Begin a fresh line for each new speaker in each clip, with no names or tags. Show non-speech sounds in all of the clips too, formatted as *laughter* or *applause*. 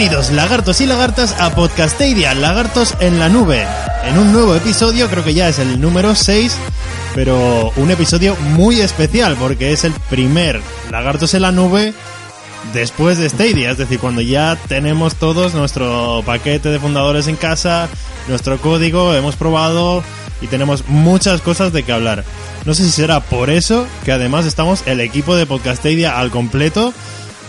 Bienvenidos lagartos y lagartas a Podcasteria, lagartos en la nube. En un nuevo episodio, creo que ya es el número 6, pero un episodio muy especial porque es el primer lagartos en la nube después de Stadia, es decir, cuando ya tenemos todos nuestro paquete de fundadores en casa, nuestro código, hemos probado y tenemos muchas cosas de que hablar. No sé si será por eso que además estamos el equipo de Podcastedia al completo.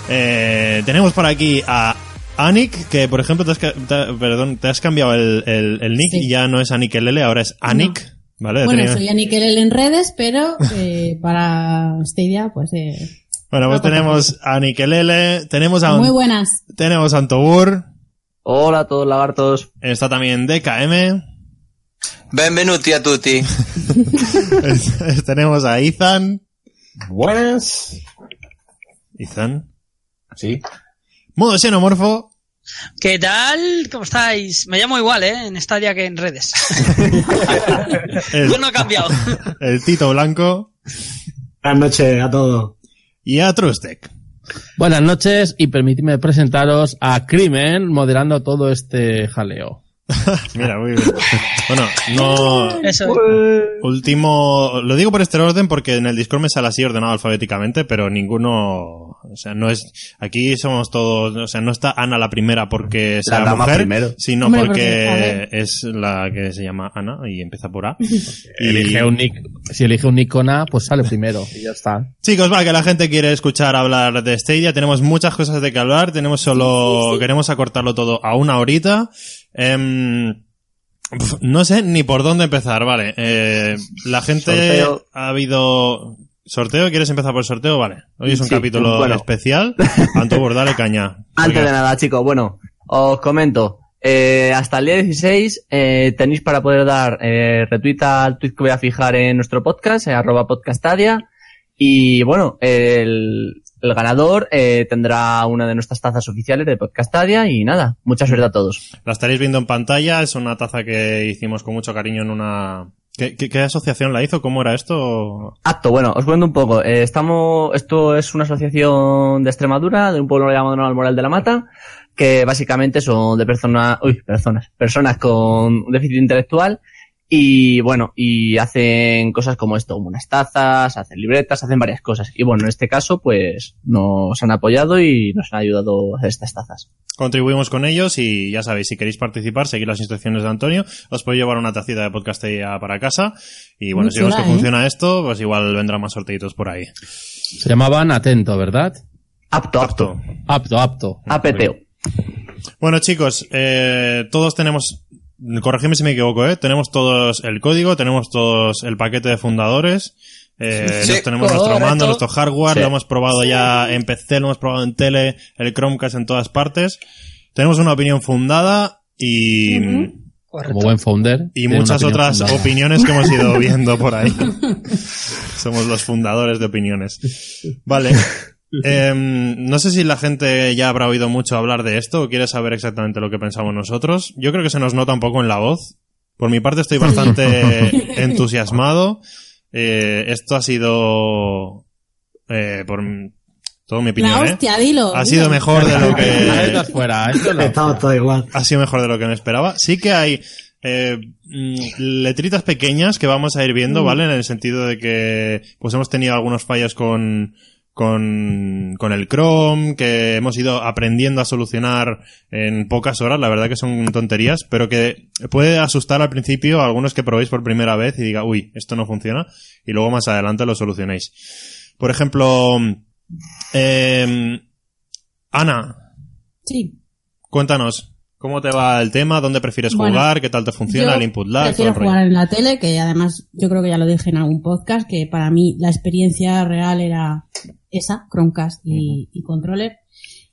Eh, tenemos por aquí a Anik, que por ejemplo te has, te- perdón, te has cambiado el, el- el nick
Sí.
y ya no es Anik Lele, ahora es Anik. ¿Vale?
Bueno,
Tenía-
soy Aniquel en redes, pero *laughs* eh, para Stadia, pues eh,
bueno, pues
Otra
tenemos a Anik Lele, tenemos a,
muy buenas.
tenemos a Antobur,
Hola a todos lagartos.
está también DKM,
Benvenuti a tutti. *laughs*
tenemos a Ethan,
Buenas.
Ethan,
Sí.
modo xenomorfo,
¿Qué tal? ¿Cómo estáis? Me llamo igual, ¿eh? En Stadia que en redes.
el, *laughs*
Yo no he cambiado.
el Tito Blanco
Buenas noches a todos.
Y a Trustek.
Buenas noches y permitidme presentaros a Crimen moderando todo este jaleo. *laughs*
Mira, muy bien. Bueno, no,
Eso.
Último, lo digo por este orden porque en el Discord me sale así ordenado alfabéticamente, pero ninguno, o sea, no es, aquí somos todos, o sea, no está Ana la primera porque sea
dama
mujer,
primero.
sino
Hombre,
porque, es la que se llama Ana y empieza por A. *laughs* y,
Elige un nick, si elige un nick con A, pues sale primero y ya está.
chicos, va, que la gente quiere escuchar hablar de Stadia, tenemos muchas cosas de que hablar, tenemos solo, queremos acortarlo todo a una horita. Em, no sé ni por dónde empezar, vale. Eh, la gente
Sorteo.
ha habido sorteo. ¿Quieres empezar por el sorteo? Vale. Hoy es un
Sí,
capítulo
bueno.
especial. *laughs* Antobur, dale caña.
Antes de nada, chicos, bueno, os comento. Eh, hasta el día 16 eh, tenéis para poder dar eh, retweet al tweet que voy a fijar en nuestro podcast, eh, arroba podcastadia. Y bueno, el, el ganador eh, tendrá una de nuestras tazas oficiales de Podcastadia y nada, mucha suerte a todos.
La estaréis viendo en pantalla. Es una taza que hicimos con mucho cariño en una. ¿Qué, asociación la hizo? ¿Cómo era esto?
Acto, bueno, os cuento un poco. Eh, estamos, esto es una asociación de Extremadura, de un pueblo llamado Almoral de la Mata, que básicamente son de personas, uy, personas, personas con déficit intelectual y bueno, y hacen cosas como esto, como unas tazas, hacen libretas, hacen varias cosas. Y bueno, en este caso, pues nos han apoyado y nos han ayudado a hacer estas tazas.
Contribuimos con ellos y ya sabéis, si queréis participar, seguir las instrucciones de Antonio, os podéis llevar una tacita de podcast para casa. Y bueno,
Muy
si vemos que
¿eh?
funciona esto, pues igual vendrán más sorteitos por ahí.
Se llamaban Atento, ¿verdad?
Apto, apto.
Apto, apto.
APTO.
Bueno, chicos, eh, todos tenemos, corregidme si me equivoco, ¿eh? Tenemos todos el código, tenemos todos el paquete de fundadores, eh,
Sí,
tenemos nuestro mando, nuestro hardware,
Sí.
lo hemos probado ya en PC, lo hemos probado en tele, el Chromecast en todas partes. Tenemos una opinión fundada y,
Correcto.
Como buen founder.
y muchas
opinión
otras
fundada.
opiniones que hemos ido *laughs* viendo por ahí. *laughs* Somos los fundadores de opiniones. Vale. *laughs* Em, no sé si la gente ya habrá oído mucho hablar de esto o quiere saber exactamente lo que pensamos nosotros. Yo creo que se nos nota un poco en la voz. Por mi parte estoy bastante *laughs* entusiasmado. Eh, esto ha sido, eh, por todo mi
La
opinión, ¿eh?
hostia, dilo.
Ha
dilo.
sido mejor de lo que *laughs*
fuera,
igual.
ha sido mejor de lo que me esperaba. Sí que hay eh, mm, letritas pequeñas que vamos a ir viendo, ¿vale? En el sentido de que pues hemos tenido algunos fallos con con, con el Chrome, que hemos ido aprendiendo a solucionar en pocas horas, la verdad que son tonterías, pero que puede asustar al principio a algunos que probéis por primera vez y diga, uy, esto no funciona, y luego más adelante lo solucionéis. Por ejemplo, eh, Ana,
Sí.
Cuéntanos, ¿cómo te va el tema? ¿Dónde prefieres
Bueno,
jugar? ¿Qué tal te funciona el input lag?
Prefiero
todo el rollo?
jugar en la tele, que además yo creo que ya lo dije en algún podcast, que para mí la experiencia real era esa, Chromecast y, y controller.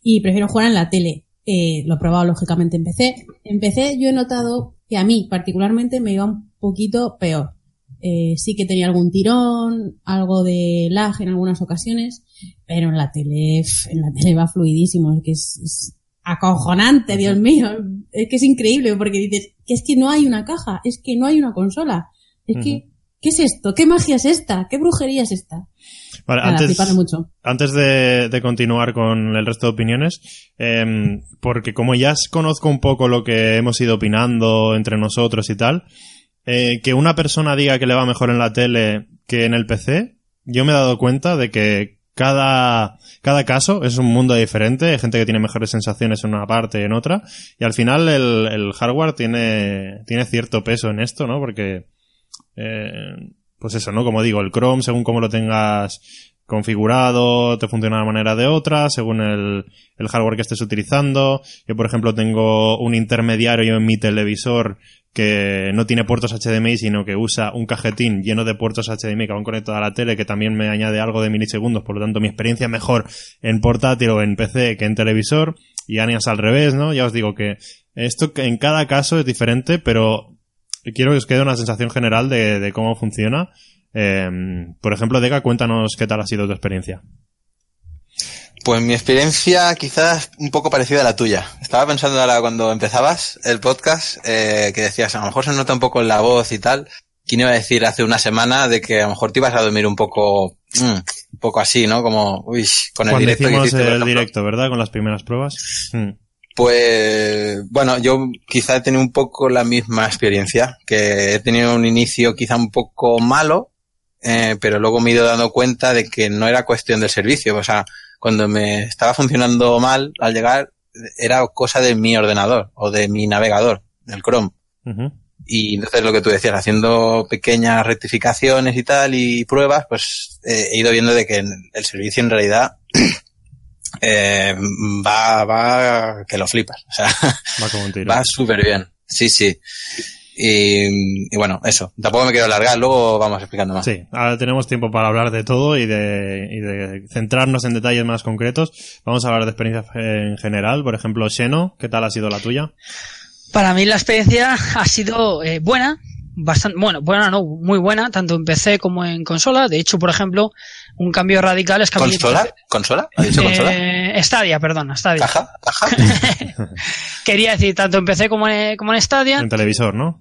Y prefiero jugar en la tele. Eh, lo he probado lógicamente en PC. En PC yo he notado que a mí particularmente me iba un poquito peor. Eh, sí que tenía algún tirón, algo de lag en algunas ocasiones, pero en la tele, en la tele va fluidísimo, es que es, es acojonante, Dios mío, es que es increíble porque dices, que es que no hay una caja, es que no hay una consola, es que, ¿qué es esto? ¿Qué magia es esta? ¿Qué brujería es esta?
Vale,
Nada,
antes,
mucho.
antes de, de continuar con el resto de opiniones, em, porque como ya conozco un poco lo que hemos ido opinando entre nosotros y tal, eh, que una persona diga que le va mejor en la tele que en el PC, yo me he dado cuenta de que cada, cada caso es un mundo diferente, hay gente que tiene mejores sensaciones en una parte y en otra, y al final el, el hardware tiene, tiene cierto peso en esto, ¿no? Porque, eh, pues eso, ¿no? Como digo, el Chrome, según cómo lo tengas configurado, te funciona de una manera de otra, según el, el hardware que estés utilizando. Yo, por ejemplo, tengo un intermediario en mi televisor que no tiene puertos HDMI, sino que usa un cajetín lleno de puertos HDMI que van conectados a la tele, que también me añade algo de milisegundos, por lo tanto mi experiencia es mejor en portátil o en PC que en televisor, y Anias al revés, ¿no? Ya os digo que esto en cada caso es diferente, pero quiero que os quede una sensación general de, de cómo funciona. Eh, por ejemplo, Dega, cuéntanos qué tal ha sido tu experiencia.
Pues mi experiencia quizás un poco parecida a la tuya. Estaba pensando ahora cuando empezabas el podcast, eh, que decías, a lo mejor se nota un poco en la voz y tal. ¿Quién iba a decir hace una semana de que a lo mejor te ibas a dormir un poco, mm, un poco así, ¿no? Como, uy, con el
Cuando
directo que hiciste,
el directo, ¿verdad? Con las primeras pruebas. Mm.
Pues bueno, yo quizá he tenido un poco la misma experiencia, que he tenido un inicio quizá un poco malo, eh, pero luego me he ido dando cuenta de que no era cuestión del servicio. O sea, cuando me estaba funcionando mal al llegar, era cosa de mi ordenador o de mi navegador, del Chrome. Y entonces lo que tú decías, haciendo pequeñas rectificaciones y tal y pruebas, pues eh, he ido viendo de que el servicio en realidad eh, va, va, que lo flipas. O sea,
Va como un tiro. *laughs*
va súper bien. Sí, sí. Y, y bueno, eso. Tampoco me quiero alargar, luego vamos explicando más.
Sí, ahora tenemos tiempo para hablar de todo y de, y de centrarnos en detalles más concretos. Vamos a hablar de experiencias en general. Por ejemplo, Xeno, ¿qué tal ha sido la tuya?
Para mí la experiencia ha sido eh, buena, bastante, bueno, buena no, muy buena, tanto en PC como en consola. De hecho, por ejemplo, un cambio radical es que
¿Consola? ¿Consola? ¿Ha dicho consola?
Eh, Stadia, perdón, Stadia.
¿Caja? ¿Caja? *laughs*
Quería decir tanto en PC como en, como en Stadia.
En televisor, ¿no?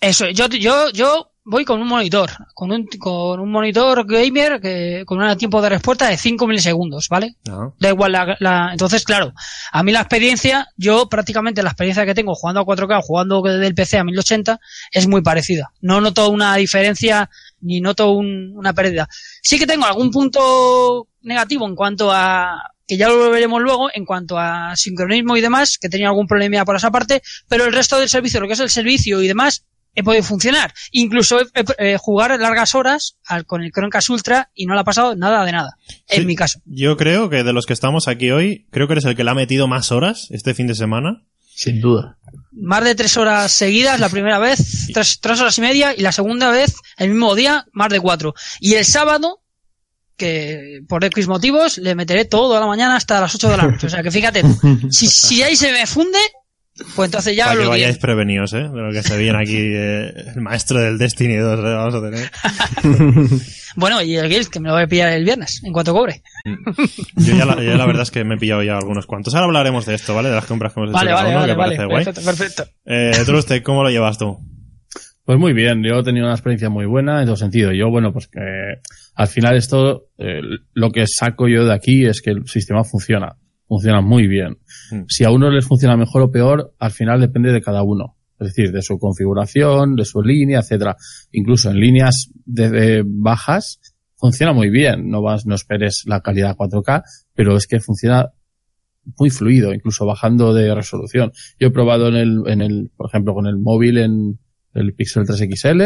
Eso, yo, yo, yo voy con un monitor, con un, con un monitor gamer que, con un tiempo de respuesta de 5 milisegundos, ¿vale?
Ah.
Da igual la, la- entonces claro, a mí la experiencia, yo prácticamente la experiencia que tengo jugando a 4K, jugando desde el PC a 1080, es muy parecida. No noto una diferencia ni noto un- una pérdida. Sí que tengo algún punto negativo en cuanto a, que ya lo veremos luego, en cuanto a sincronismo y demás, que tenía algún problema por esa parte, pero el resto del servicio, lo que es el servicio y demás, he podido funcionar. Incluso he, he- eh, jugar largas horas al- con el Chromecast Ultra y no le ha pasado nada de nada. En
Sí.
mi caso.
Yo creo que de los que estamos aquí hoy, creo que eres el que le ha metido más horas este fin de semana.
Sin duda.
Más de tres horas seguidas la primera vez, tres, tres horas y media, y la segunda vez, el mismo día, más de cuatro. Y el sábado, que por X motivos, le meteré toda la mañana hasta las 8 de la noche. O sea que fíjate, *laughs* si, si ahí se me funde, pues entonces ya
para que vayáis prevenidos, ¿eh? De lo que se viene aquí, *laughs* eh, el maestro del Destiny 2, ¿eh? vamos a tener. *laughs*
Bueno, y el Guild, que me lo voy a pillar el viernes, en cuanto cobre.
Yo ya, la, yo la verdad es que me he pillado ya algunos cuantos. Ahora hablaremos de esto, ¿vale? De las compras que hemos hecho
Vale,
cada
vale,
uno,
vale,
que
vale.
parece guay.
Perfecto, perfecto.
Eh, ¿cómo lo llevas tú?
Pues muy bien, yo he tenido una experiencia muy buena en todo sentido. Yo, bueno, pues que al final esto, eh, lo que saco yo de aquí es que el sistema funciona, funciona muy bien. Si a uno les funciona mejor o peor, al final depende de cada uno. Es decir, de su configuración, de su línea, etcétera. Incluso en líneas de, de bajas funciona muy bien. No vas, no esperes la calidad 4K, pero es que funciona muy fluido, incluso bajando de resolución. Yo he probado en el, en el, por ejemplo, con el móvil en el Pixel 3 XL,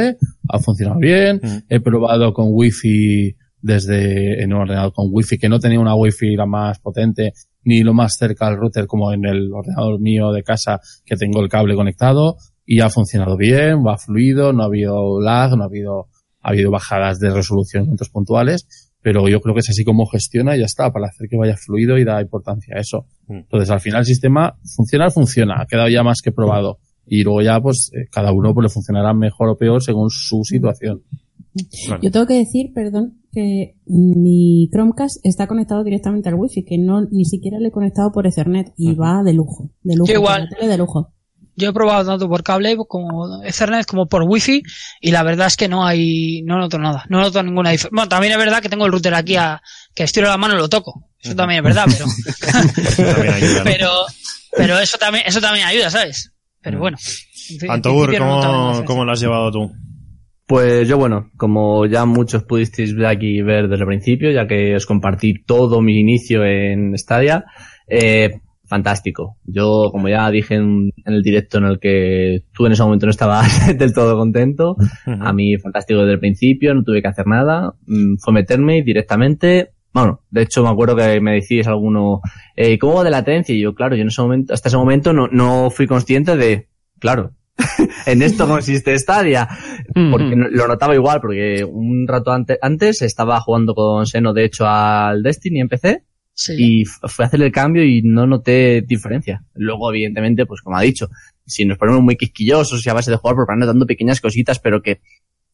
ha funcionado bien.
Mm.
He probado con Wi-Fi desde en un ordenador con Wi-Fi que no tenía una Wi-Fi la más potente ni lo más cerca al router como en el ordenador mío de casa que tengo el cable conectado y ha funcionado bien, va fluido, no ha habido lag, no ha habido, ha habido bajadas de resolución en momentos puntuales, pero yo creo que es así como gestiona y ya está, para hacer que vaya fluido y da importancia a eso.
Mm.
Entonces, al final el sistema funciona, funciona, ha quedado ya más que probado. Y luego ya, pues, eh, cada uno pues, le funcionará mejor o peor según su situación.
Yo tengo que decir, perdón, que mi Chromecast está conectado directamente al wifi, que no ni siquiera le he conectado por Ethernet y va de lujo, de lujo.
Yo igual.
la tele de lujo.
Yo he probado tanto por cable como Ethernet como por Wi-Fi y la verdad es que no hay, no noto nada, no noto ninguna diferencia. Bueno, también es verdad que tengo el router aquí a, que estiro la mano y lo toco. Eso también es verdad, pero, *laughs*
También ayuda, ¿no?
pero, pero eso también, eso también ayuda, ¿sabes? Pero bueno. en fin, no
¿cómo, ¿cómo lo has llevado tú?
Pues yo, bueno, como ya muchos pudisteis ver aquí ver desde el principio, ya que os compartí todo mi inicio en Stadia, eh, fantástico. Yo, como ya dije en, en el directo en el que tú en ese momento no estabas *laughs* del todo contento, a mí fantástico desde el principio, no tuve que hacer nada, mm, fue meterme directamente. Bueno, de hecho me acuerdo que me decís alguno, eh, ¿cómo va de latencia? Y yo, claro, yo en ese momento, hasta ese momento no, no fui consciente de, claro, *laughs* en esto consiste Stadia. Porque lo notaba igual, porque un rato ante- antes estaba jugando con Seno, de hecho, al Destiny en PC,
Sí.
y fue a hacer el cambio y no noté diferencia. Luego, evidentemente, pues como ha dicho, si nos ponemos muy quisquillosos y a base de jugar, pues van notando pequeñas cositas, pero que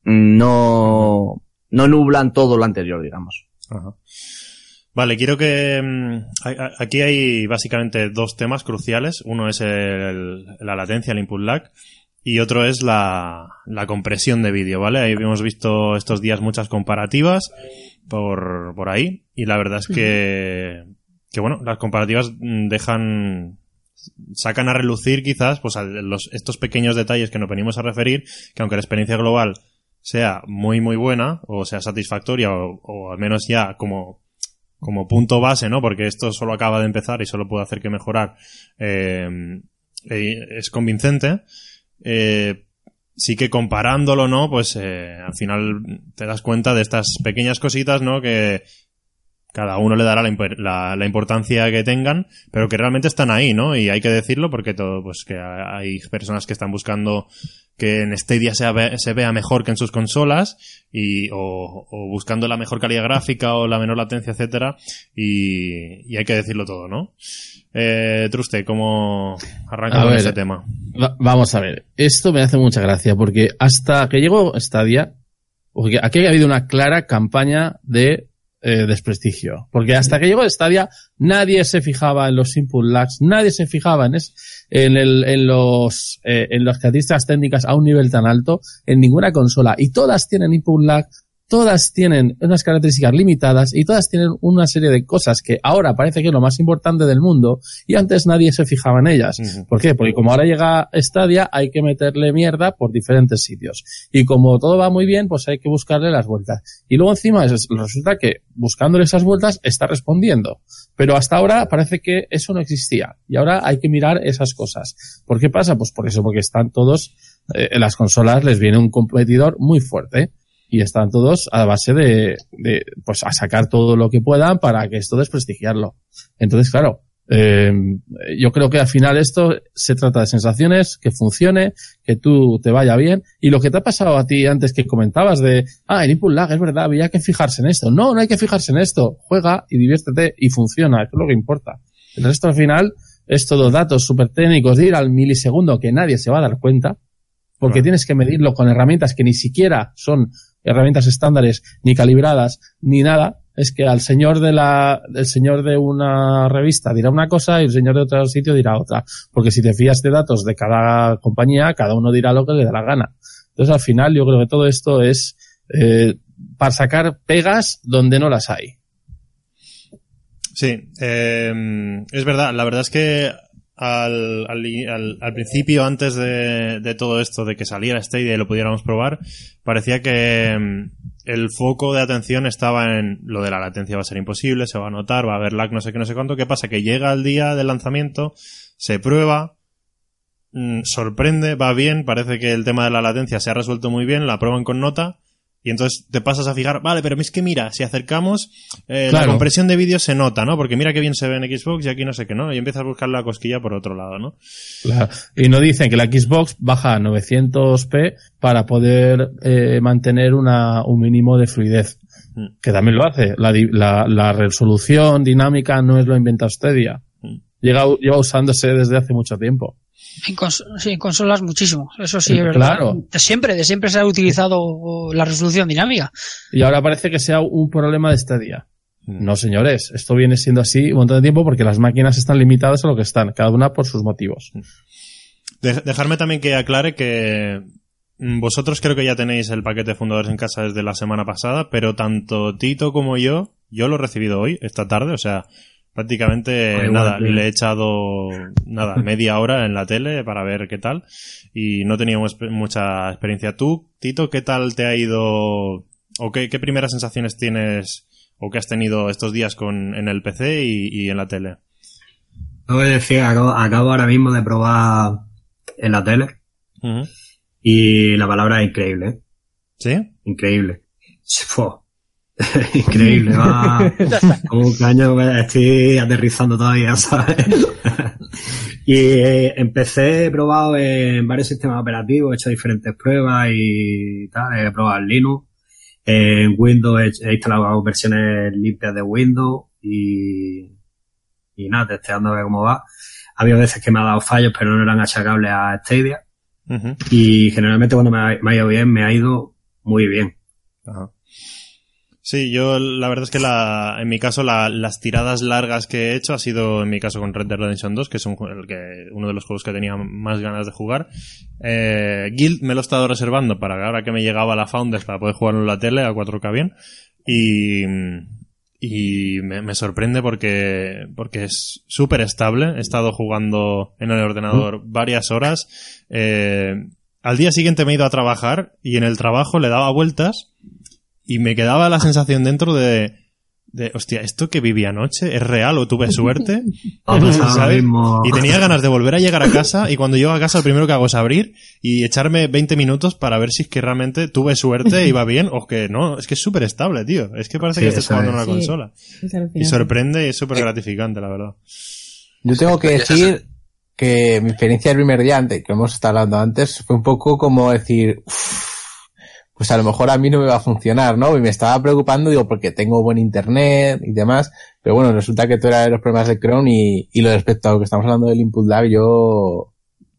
mm, no, no nublan todo lo anterior, digamos.
Ajá. Vale, quiero que... mm, a- a- Aquí hay básicamente dos temas cruciales. Uno es el- la latencia, el input lag, y otro es la, la compresión de vídeo, ¿vale? Ahí hemos visto estos días muchas comparativas por, por ahí, y la verdad es que, que bueno, las comparativas mm, dejan sacan a relucir quizás pues los, estos pequeños detalles que nos venimos a referir, que aunque la experiencia global sea muy muy buena o sea satisfactoria o, o al menos ya como como punto base, ¿no? Porque esto solo acaba de empezar y solo puede hacer que mejorar. eh, eh, es convincente. Eh, sí que comparándolo, ¿no? Pues eh, al final te das cuenta de estas pequeñas cositas, ¿no? Que cada uno le dará la, imper- la- la importancia que tengan, pero que realmente están ahí, ¿no? Y hay que decirlo porque todo, pues que hay personas que están buscando que en Stadia sea se vea mejor que en sus consolas y o, o buscando la mejor calidad gráfica o la menor latencia, etcétera, y, y hay que decirlo todo, ¿no? Eh, Truste, ¿cómo arranca con ese tema?
Va- vamos a ver, esto me hace mucha gracia porque hasta que llegó Stadia, porque aquí ha habido una clara campaña de eh, desprestigio. Porque hasta que llegó Stadia, nadie se fijaba en los input lags, nadie se fijaba en, es, en, el, en los eh, en las características técnicas a un nivel tan alto en ninguna consola. Y todas tienen input lag, todas tienen unas características limitadas y todas tienen una serie de cosas que ahora parece que es lo más importante del mundo y antes nadie se fijaba en ellas. ¿Por qué? Porque como ahora llega Stadia, hay que meterle mierda por diferentes sitios. Y como todo va muy bien, pues hay que buscarle las vueltas. Y luego encima es- resulta que buscándole esas vueltas está respondiendo. Pero hasta ahora parece que eso no existía. Y ahora hay que mirar esas cosas. ¿Por qué pasa? Pues por eso, porque están todos, eh, en las consolas les viene un competidor muy fuerte. Y están todos a base de, de, pues a sacar todo lo que puedan para que esto desprestigiarlo. Entonces, claro, eh, yo creo que al final esto se trata de sensaciones, que funcione, que tú te vaya bien. Y lo que te ha pasado a ti antes que comentabas de, ah, el input lag, es verdad, había que fijarse en esto. No, no hay que fijarse en esto. Juega y diviértete y funciona. Eso es lo que importa. El resto al final es todo datos súper técnicos de ir al milisegundo que nadie se va a dar cuenta. Porque
Claro.
tienes que medirlo con herramientas que ni siquiera son herramientas estándares, ni calibradas, ni nada. Es que al señor de la, el señor de una revista dirá una cosa y el señor de otro sitio dirá otra. Porque si te fías de datos de cada compañía, cada uno dirá lo que le da la gana. Entonces al final yo creo que todo esto es eh, para sacar pegas donde no las hay.
Sí, eh, es verdad. La verdad es que al, al, al- principio, antes de, todo esto, de que saliera Stadia y lo pudiéramos probar, parecía que mm, el foco de atención estaba en lo de la latencia va a ser imposible, se va a notar, va a haber lag, no sé qué, no sé cuánto. ¿Qué pasa? Que llega el día del lanzamiento, se prueba, mm, sorprende, va bien, parece que el tema de la latencia se ha resuelto muy bien, la prueban con nota Y entonces te pasas a fijar, vale, pero es que mira, si acercamos, eh, la compresión de vídeo se nota, ¿no? Porque mira que bien se ve en Xbox y aquí no sé qué, ¿no? Y empiezas a buscar la cosquilla por otro lado, ¿no?
Claro. Y no dicen que la Xbox baja a 900p para poder eh, mantener una, un mínimo de fluidez.
Mm.
Que también lo hace. La, la resolución dinámica no es lo inventa Stadia.
Mm.
Llega, lleva usándose desde hace mucho tiempo.
En, cons- sí, en consolas muchísimo. Eso sí es verdad.
claro.
De siempre, de siempre se ha utilizado la resolución dinámica.
Y ahora parece que sea un problema de Stadia.
Mm.
No, señores. Esto viene siendo así un montón de tiempo porque las máquinas están limitadas a lo que están, cada una por sus motivos.
De- dejarme también que aclare que mm, vosotros creo que ya tenéis el paquete de fundadores en casa desde la semana pasada, pero tanto Tito como yo, yo lo he recibido hoy, esta tarde, o sea, prácticamente nada, le he echado nada, *laughs* media hora en la tele para ver qué tal y no teníamos mucha experiencia. Tú, Tito, ¿qué tal te ha ido o qué, qué primeras sensaciones tienes o qué has tenido estos días con en el PC y, y en la tele?
Tengo que decir, acabo, acabo ahora mismo de probar en la tele y la palabra es increíble, ¿eh?
¿Sí?
increíble. Fua. *laughs* increíble, va *laughs* como un caño, estoy aterrizando todavía, ¿sabes? *laughs* y eh, empecé, he probado en varios sistemas operativos, he hecho diferentes pruebas y tal, he probado en Linux, en Windows he, he instalado versiones limpias de Windows y, y nada, testeando a ver cómo va. Ha habido veces que me ha dado fallos, pero no eran achacables a Stadia. Y generalmente cuando me ha, me ha ido bien, me ha ido muy bien.
Ajá. Sí, yo la verdad es que la, en mi caso la- las tiradas largas que he hecho ha sido en mi caso con Red Dead Redemption 2, que es un, el que, uno de los juegos que tenía más ganas de jugar. Eh, Guild me lo he estado reservando para ahora que me llegaba la Founders para poder jugarlo en la tele a 4K bien. Y, y me, me sorprende porque, porque es súper estable. He estado jugando en el ordenador varias horas. Eh, al día siguiente me he ido a trabajar y en el trabajo le daba vueltas y me quedaba la sensación dentro de, de hostia, ¿esto que viví anoche es real o tuve suerte? *laughs* Y tenía ganas de volver a llegar a casa y cuando llego a casa lo primero que hago es abrir y echarme 20 minutos para ver si es que realmente tuve suerte, iba bien o que no. Es que es súper estable, tío. Es que parece
Sí,
que estés
eso
jugando en
es.
una
Sí.
consola. Y sorprende y es súper gratificante, la verdad.
Yo tengo que decir que mi experiencia el primer día, antes, que hemos estado hablando antes, fue un poco como decir, "Uf, pues a lo mejor a mí no me va a funcionar, ¿no? Y me estaba preocupando, digo, porque tengo buen internet y demás, pero bueno, resulta que tú eras de los problemas de Chrome y, y lo respecto a lo que estamos hablando del input lag, yo, o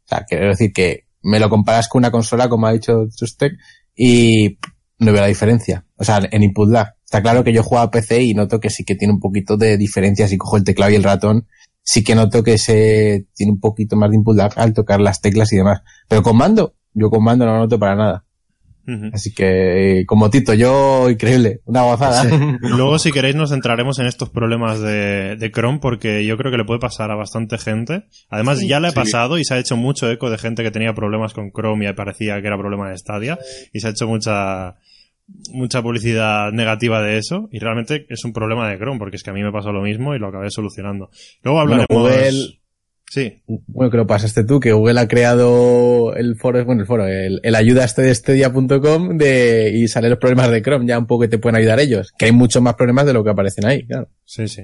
sea, quiero decir que me lo comparas con una consola, como ha dicho Trustec, y no veo la diferencia. O sea, en input lag. Está claro que yo juego a PC y noto que sí que tiene un poquito de diferencia si cojo el teclado y el ratón. Sí que noto que se tiene un poquito más de input lag al tocar las teclas y demás. Pero con mando, yo con mando no lo noto para nada. Así que, como Tito, yo increíble, una gozada. *laughs*
Luego, si queréis, nos centraremos en estos problemas de, de Chrome porque yo creo que le puede pasar a bastante gente. Además, ya le ha pasado y se ha hecho mucho eco de gente que tenía problemas con Chrome y parecía que era problema de Stadia y se ha hecho mucha mucha publicidad negativa de eso y realmente es un problema de Chrome porque es que a mí me pasó lo mismo y lo acabé solucionando. Luego
Bueno,
hablaremos...
Google-
Sí,
Bueno, que lo pasaste tú, que Google ha creado el foro, bueno, el foro, el, el ayuda este de Stadia.com de, y salen los problemas de Chrome, ya un poco que te pueden ayudar ellos, que hay muchos más problemas de lo que aparecen ahí, claro.
sí, sí.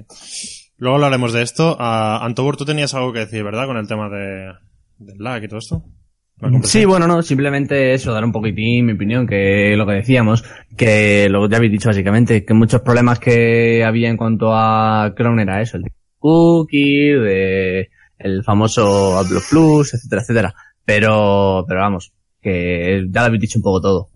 Luego hablaremos de esto. Ah, Antobur, tú tenías algo que decir, ¿verdad? Con el tema de, del lag y todo esto.
Sí, bueno, no, simplemente eso, dar un poquitín mi opinión, que lo que decíamos, que lo que ya habéis dicho básicamente, que muchos problemas que había en cuanto a Chrome era eso, el de cookie, de el famoso AdBlock Plus, etcétera, etcétera. Pero, pero vamos, que ya lo habéis dicho un poco todo.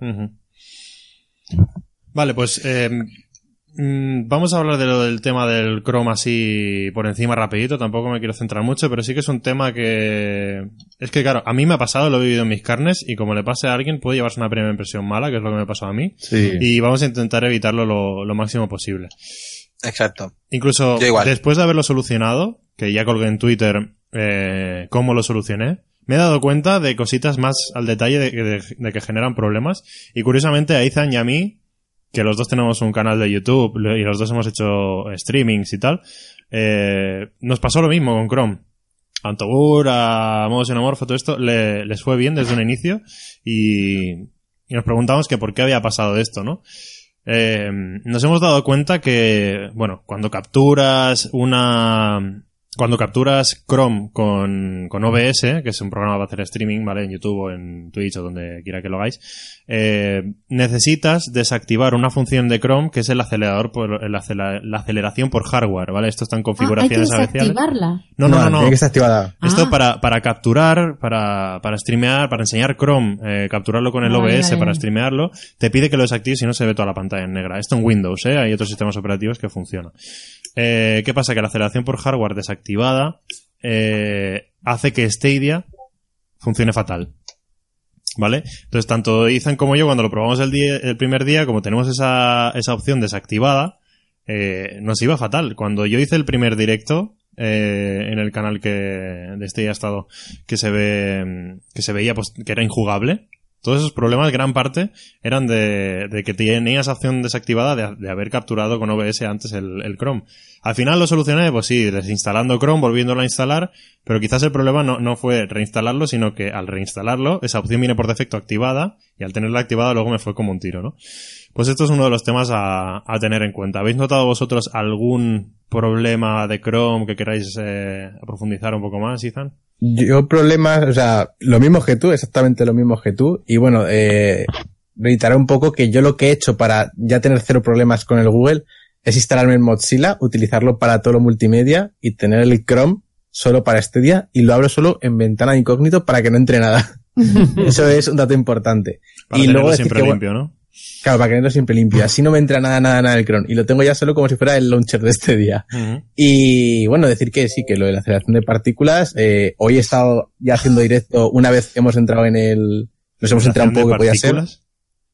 Vale, pues eh, mm, vamos a hablar de lo del tema del Chrome así por encima rapidito, tampoco me quiero centrar mucho, pero sí que es un tema que... Es que claro, a mí me ha pasado, lo he vivido en mis carnes y como le pase a alguien puede llevarse una primera impresión mala, que es lo que me pasó a mí,
Sí.
y vamos a intentar evitarlo lo, lo máximo posible.
Exacto.
Incluso después de haberlo solucionado, que ya colgué en Twitter eh, cómo lo solucioné, me he dado cuenta de cositas más al detalle de, de- de que generan problemas. Y curiosamente a Izan y a mí, que los dos tenemos un canal de YouTube y los dos hemos hecho streamings y tal, eh, nos pasó lo mismo con Chrome. A Antobur, a Modo Xenomorfo, todo esto, le- les fue bien desde un inicio y, y nos preguntamos que por qué había pasado esto, ¿no? Eh, nos hemos dado cuenta que, bueno, cuando capturas una, cuando capturas Chrome con, con OBS, que es un programa para hacer streaming, ¿vale? En YouTube o en Twitch o donde quiera que lo hagáis, eh, necesitas desactivar una función de Chrome que es el acelerador por, el acela- la aceleración por hardware, ¿vale? Esto está en
Ah, hay que
configuraciones
desactivarla.
No, no, no, no.
Tiene que estar activada.
Esto
Ah.
para, para capturar, para, para streamear, para enseñar Chrome, eh, capturarlo con el
Vale,
OBS
vale,
para streamearlo, te pide que lo desactives si no se ve toda la pantalla en negra. Esto en Windows, ¿eh? Hay otros sistemas operativos que funcionan. Eh, ¿Qué pasa? Que la aceleración por hardware desactivada eh, hace que Stadia funcione fatal. ¿Vale? Entonces, tanto Ethan como yo, cuando lo probamos el, día, el primer día, como tenemos esa, esa opción desactivada, eh, nos iba fatal. Cuando yo hice el primer directo en el canal que de este ya estado que se ve que se veía pues que era injugable todos esos problemas gran parte eran de, de que tenía esa opción desactivada de, de haber capturado con OBS antes el, el Chrome al final lo solucioné pues sí desinstalando Chrome volviéndolo a instalar pero quizás el problema no, no fue reinstalarlo sino que al reinstalarlo esa opción viene por defecto activada y al tenerla activada luego me fue como un tiro ¿no? Pues esto es uno de los temas a, a tener en cuenta. ¿Habéis notado vosotros algún problema de Chrome que queráis eh, profundizar un poco más, Ethan?
Yo problemas, o sea, lo mismo que tú, exactamente lo mismo que tú. Y bueno, eh, reiterar un poco que yo lo que he hecho para ya tener cero problemas con el Google es instalarme el Mozilla, utilizarlo para todo lo multimedia y tener el Chrome solo para este día y lo abro solo en ventana de incógnito para que no entre nada. *laughs* Eso es un dato importante.
Para
y luego decir
siempre
que,
limpio, ¿no?
Claro, para que tenerlo siempre limpio. Así no me entra nada, nada, nada el Chrome. Y lo tengo ya solo como si fuera el launcher de este día.
Ujú.
Y bueno, decir que sí, que lo de la aceleración de partículas, eh, hoy he estado ya haciendo directo, una vez hemos entrado en el, nos hemos enterado un poco que podía ser.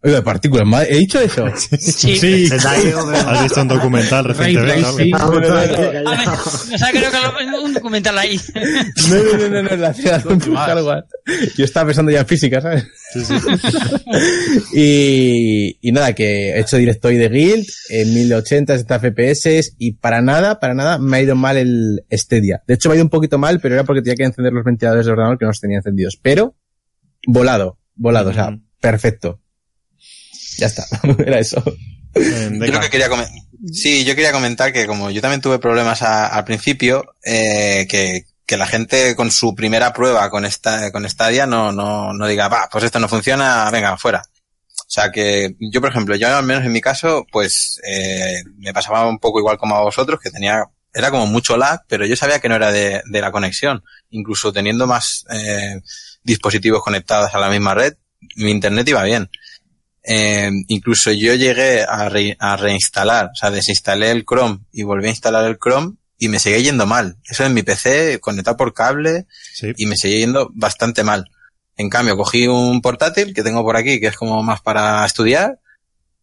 Oiga, de partículas, madre, ¿he dicho eso? *laughs*
Sí.
Pero-
¿Has visto un documental recientemente? ¿no?
No,
o sea, creo que lo- un documental ahí. *laughs*
no, no, no, no, no, la hardware. Yo estaba pensando ya en física, ¿sabes?
Sí, sí. *laughs*
y, y nada, que he hecho directo hoy de Guild en 1080, 70 FPS y para nada, para nada me ha ido mal el Stadia. De hecho me ha ido un poquito mal, pero era porque tenía que encender los ventiladores de ordenador que no los tenía encendidos. Pero, volado, volado, o sea, perfecto. Ya está, *laughs* era eso.
Yo lo que quería sí, yo quería comentar que como yo también tuve problemas a- al principio, eh, que, que la gente con su primera prueba con esta, con Stadia no, no, no diga, va, pues esto no funciona, venga, fuera. O sea que yo, por ejemplo, yo al menos en mi caso, pues, eh, me pasaba un poco igual como a vosotros, que tenía, era como mucho lag, pero yo sabía que no era de, de la conexión. Incluso teniendo más, eh, dispositivos conectados a la misma red, mi internet iba bien. Eh, incluso yo llegué a, re- a reinstalar, o sea, desinstalé el Chrome y volví a instalar el Chrome y me seguía yendo mal. Eso en mi PC conectado por cable
Sí.
y me seguía yendo bastante mal. En cambio, cogí un portátil que tengo por aquí, que es como más para estudiar,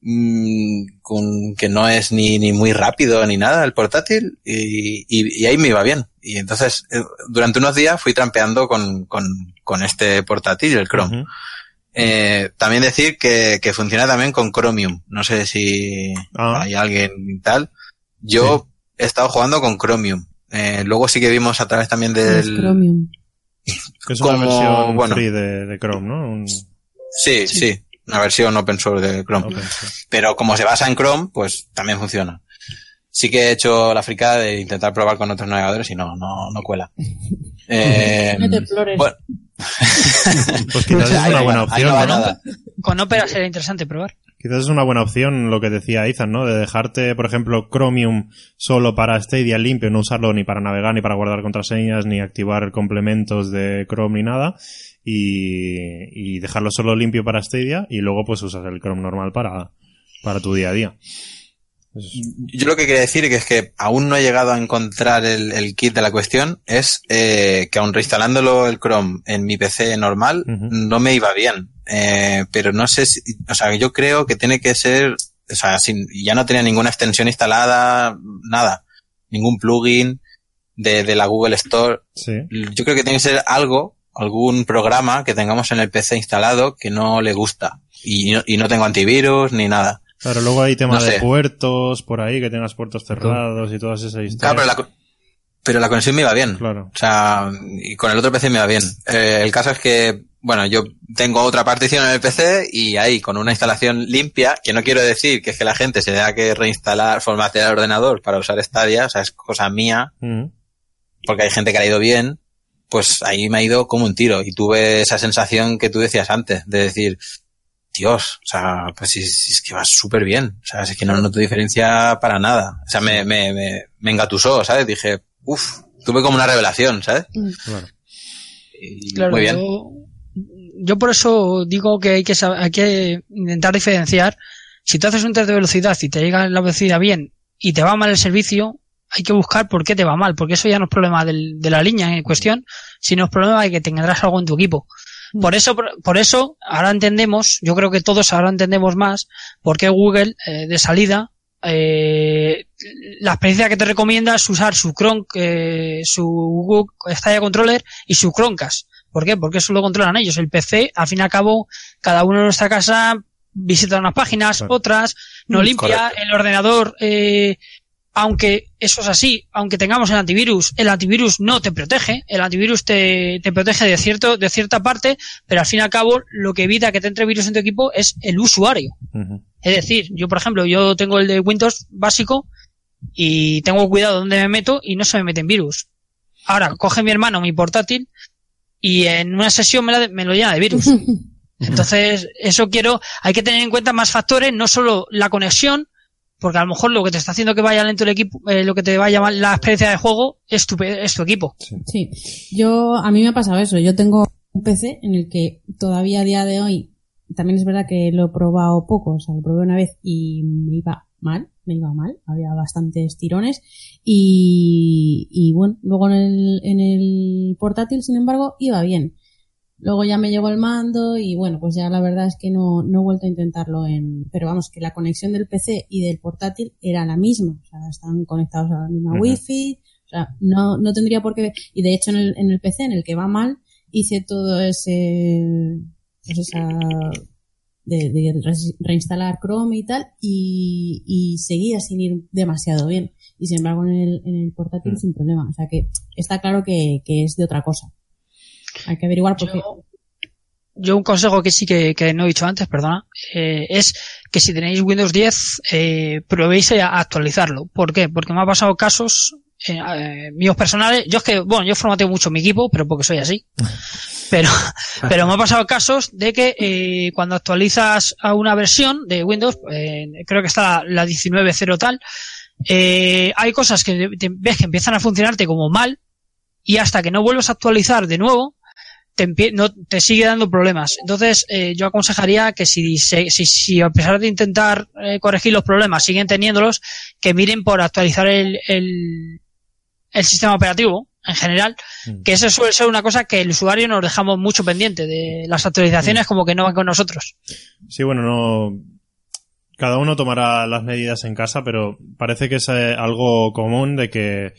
mm, con, que no es ni, ni muy rápido ni nada el portátil, y, y- y ahí me iba bien. Y entonces, eh, durante unos días fui trampeando con, con, con este portátil y el Chrome. Eh, también decir que, que funciona también con Chromium. No sé si
Ah.
hay alguien y tal. Yo he estado jugando con Chromium. Eh, luego sí que vimos a través también
Es
del...
Chromium.
Que es una
como-
versión
bueno.
free de, de Chrome, ¿no? Un-
Sí, sí, una versión open source de Chrome. Pero como se basa en Chrome, pues también funciona. Sí que he hecho la fricada de intentar probar con otros navegadores y no, no, no cuela. *laughs* Eh,
No te explores.
bueno, *laughs*
Pues quizás es una
no
buena
no
opción, ¿no?
nada.
Con Opera sería interesante probar.
Quizás es una buena opción lo que decía Ethan, ¿no? De dejarte, por ejemplo, Chromium solo para Stadia limpio, no usarlo ni para navegar, ni para guardar contraseñas, ni activar complementos de Chrome ni nada. Y, y dejarlo solo limpio para Stadia y luego pues usas el Chrome normal para, para tu día a día.
Yo lo que quería decir que es que aún no he llegado a encontrar el, el kit de la cuestión, es eh, que aún reinstalándolo el Chrome en mi PC normal, no me iba bien. Eh, pero no sé si, o sea, yo creo que tiene que ser, o sea, sin, ya no tenía ninguna extensión instalada, nada, ningún plugin de, de la Google Store.
Sí.
Yo creo que tiene que ser algo, algún programa que tengamos en el PC instalado que no le gusta. Y no, y no tengo antivirus ni nada.
Claro, luego hay temas
No
de
sé.
puertos por ahí, que tengas puertos cerrados y todas esas historias.
Claro, pero la, pero la conexión me iba bien.
Claro.
O sea, y con el otro PC me va bien. Eh, el caso es que, bueno, yo tengo otra partición en el PC y ahí con una instalación limpia, que no quiero decir que es que la gente se tenga que reinstalar, formatear el ordenador para usar Stadia, o sea, es cosa mía,
Mm.
porque hay gente que le ha ido bien, pues ahí me ha ido como un tiro y tuve esa sensación que tú decías antes, de decir, Dios, o sea, pues si, si es que va súper bien, o sea, es que no noto diferencia para nada, o sea, me, me, me, me engatusó, ¿sabes? Dije, uff, tuve como una revelación, ¿sabes?
Claro.
Y
Claro,
muy bien.
Yo, yo por eso digo que hay que, hay que intentar diferenciar. Si tú haces un test de velocidad y te llega la velocidad bien y te va mal el servicio, hay que buscar por qué te va mal, porque eso ya no es problema del- de la línea en cuestión, sino es problema de que tendrás algo en tu equipo. Por eso, por, por eso, ahora entendemos, yo creo que todos ahora entendemos más por qué Google, eh, de salida, eh, la experiencia que te recomienda es usar su Chrome, eh, su Google Stadia Controller y su Chromecast. ¿Por qué? Porque eso lo controlan ellos. El PC, al fin y al cabo, cada uno en nuestra casa visita unas páginas, otras, no
Mm,
limpia
correcto.
el ordenador, eh, aunque eso es así, aunque tengamos el antivirus, el antivirus no te protege, el antivirus te, te protege de cierto, de cierta parte, pero al fin y al cabo lo que evita que te entre virus en tu equipo es el usuario. Es decir, yo por ejemplo, yo tengo el de Windows básico y tengo cuidado donde me meto y no se me meten virus. Ahora, coge mi hermano mi portátil y en una sesión me, la- me lo llena de virus. *laughs* Entonces, eso quiero, hay que tener en cuenta más factores, no solo la conexión, porque a lo mejor lo que te está haciendo que vaya lento el equipo, eh, lo que te vaya mal la experiencia de juego es tu, pe- es tu equipo.
Sí, yo, a mí me ha pasado eso. Yo tengo un PC en el que todavía a día de hoy, también es verdad que lo he probado poco, o sea, lo probé una vez y me iba mal, me iba mal, había bastantes tirones y, y bueno, luego en el, en el portátil, sin embargo, iba bien. Luego ya me llegó el mando y bueno, pues ya la verdad es que no, no he vuelto a intentarlo en, pero vamos, que la conexión del PC y del portátil era la misma, o sea, están conectados a la misma wifi, o sea, no, no tendría por qué, y de hecho en el, en el PC en el que va mal, hice todo ese, pues esa, de, de re- reinstalar Chrome y tal, y, y seguía sin ir demasiado bien. Y sin embargo en el, en el portátil
Mm.
sin problema. O sea que está claro que, que es de otra cosa. Hay que averiguar porque...
Yo, yo un consejo que sí que, que no he dicho antes, perdona, eh, es que si tenéis Windows 10, eh, probéis a actualizarlo. ¿Por qué? Porque me ha pasado casos eh, eh, míos personales. Yo es que, bueno, yo formateo mucho mi equipo, pero porque soy así. *laughs* Pero, pero me ha pasado casos de que eh, cuando actualizas a una versión de Windows, eh, creo que está la, la 19.0 tal, eh, hay cosas que te- ves que empiezan a funcionarte como mal y hasta que no vuelves a actualizar de nuevo, te, no, te sigue dando problemas. Entonces, eh, yo aconsejaría que si, si, si a pesar de intentar eh, corregir los problemas siguen teniéndolos, que miren por actualizar el, el, el sistema operativo en general,
Mm.
que eso suele ser una cosa que el usuario nos dejamos mucho pendiente de las actualizaciones como que no van con nosotros.
Sí, bueno, no. Cada uno tomará las medidas en casa, pero parece que es eh, algo común de que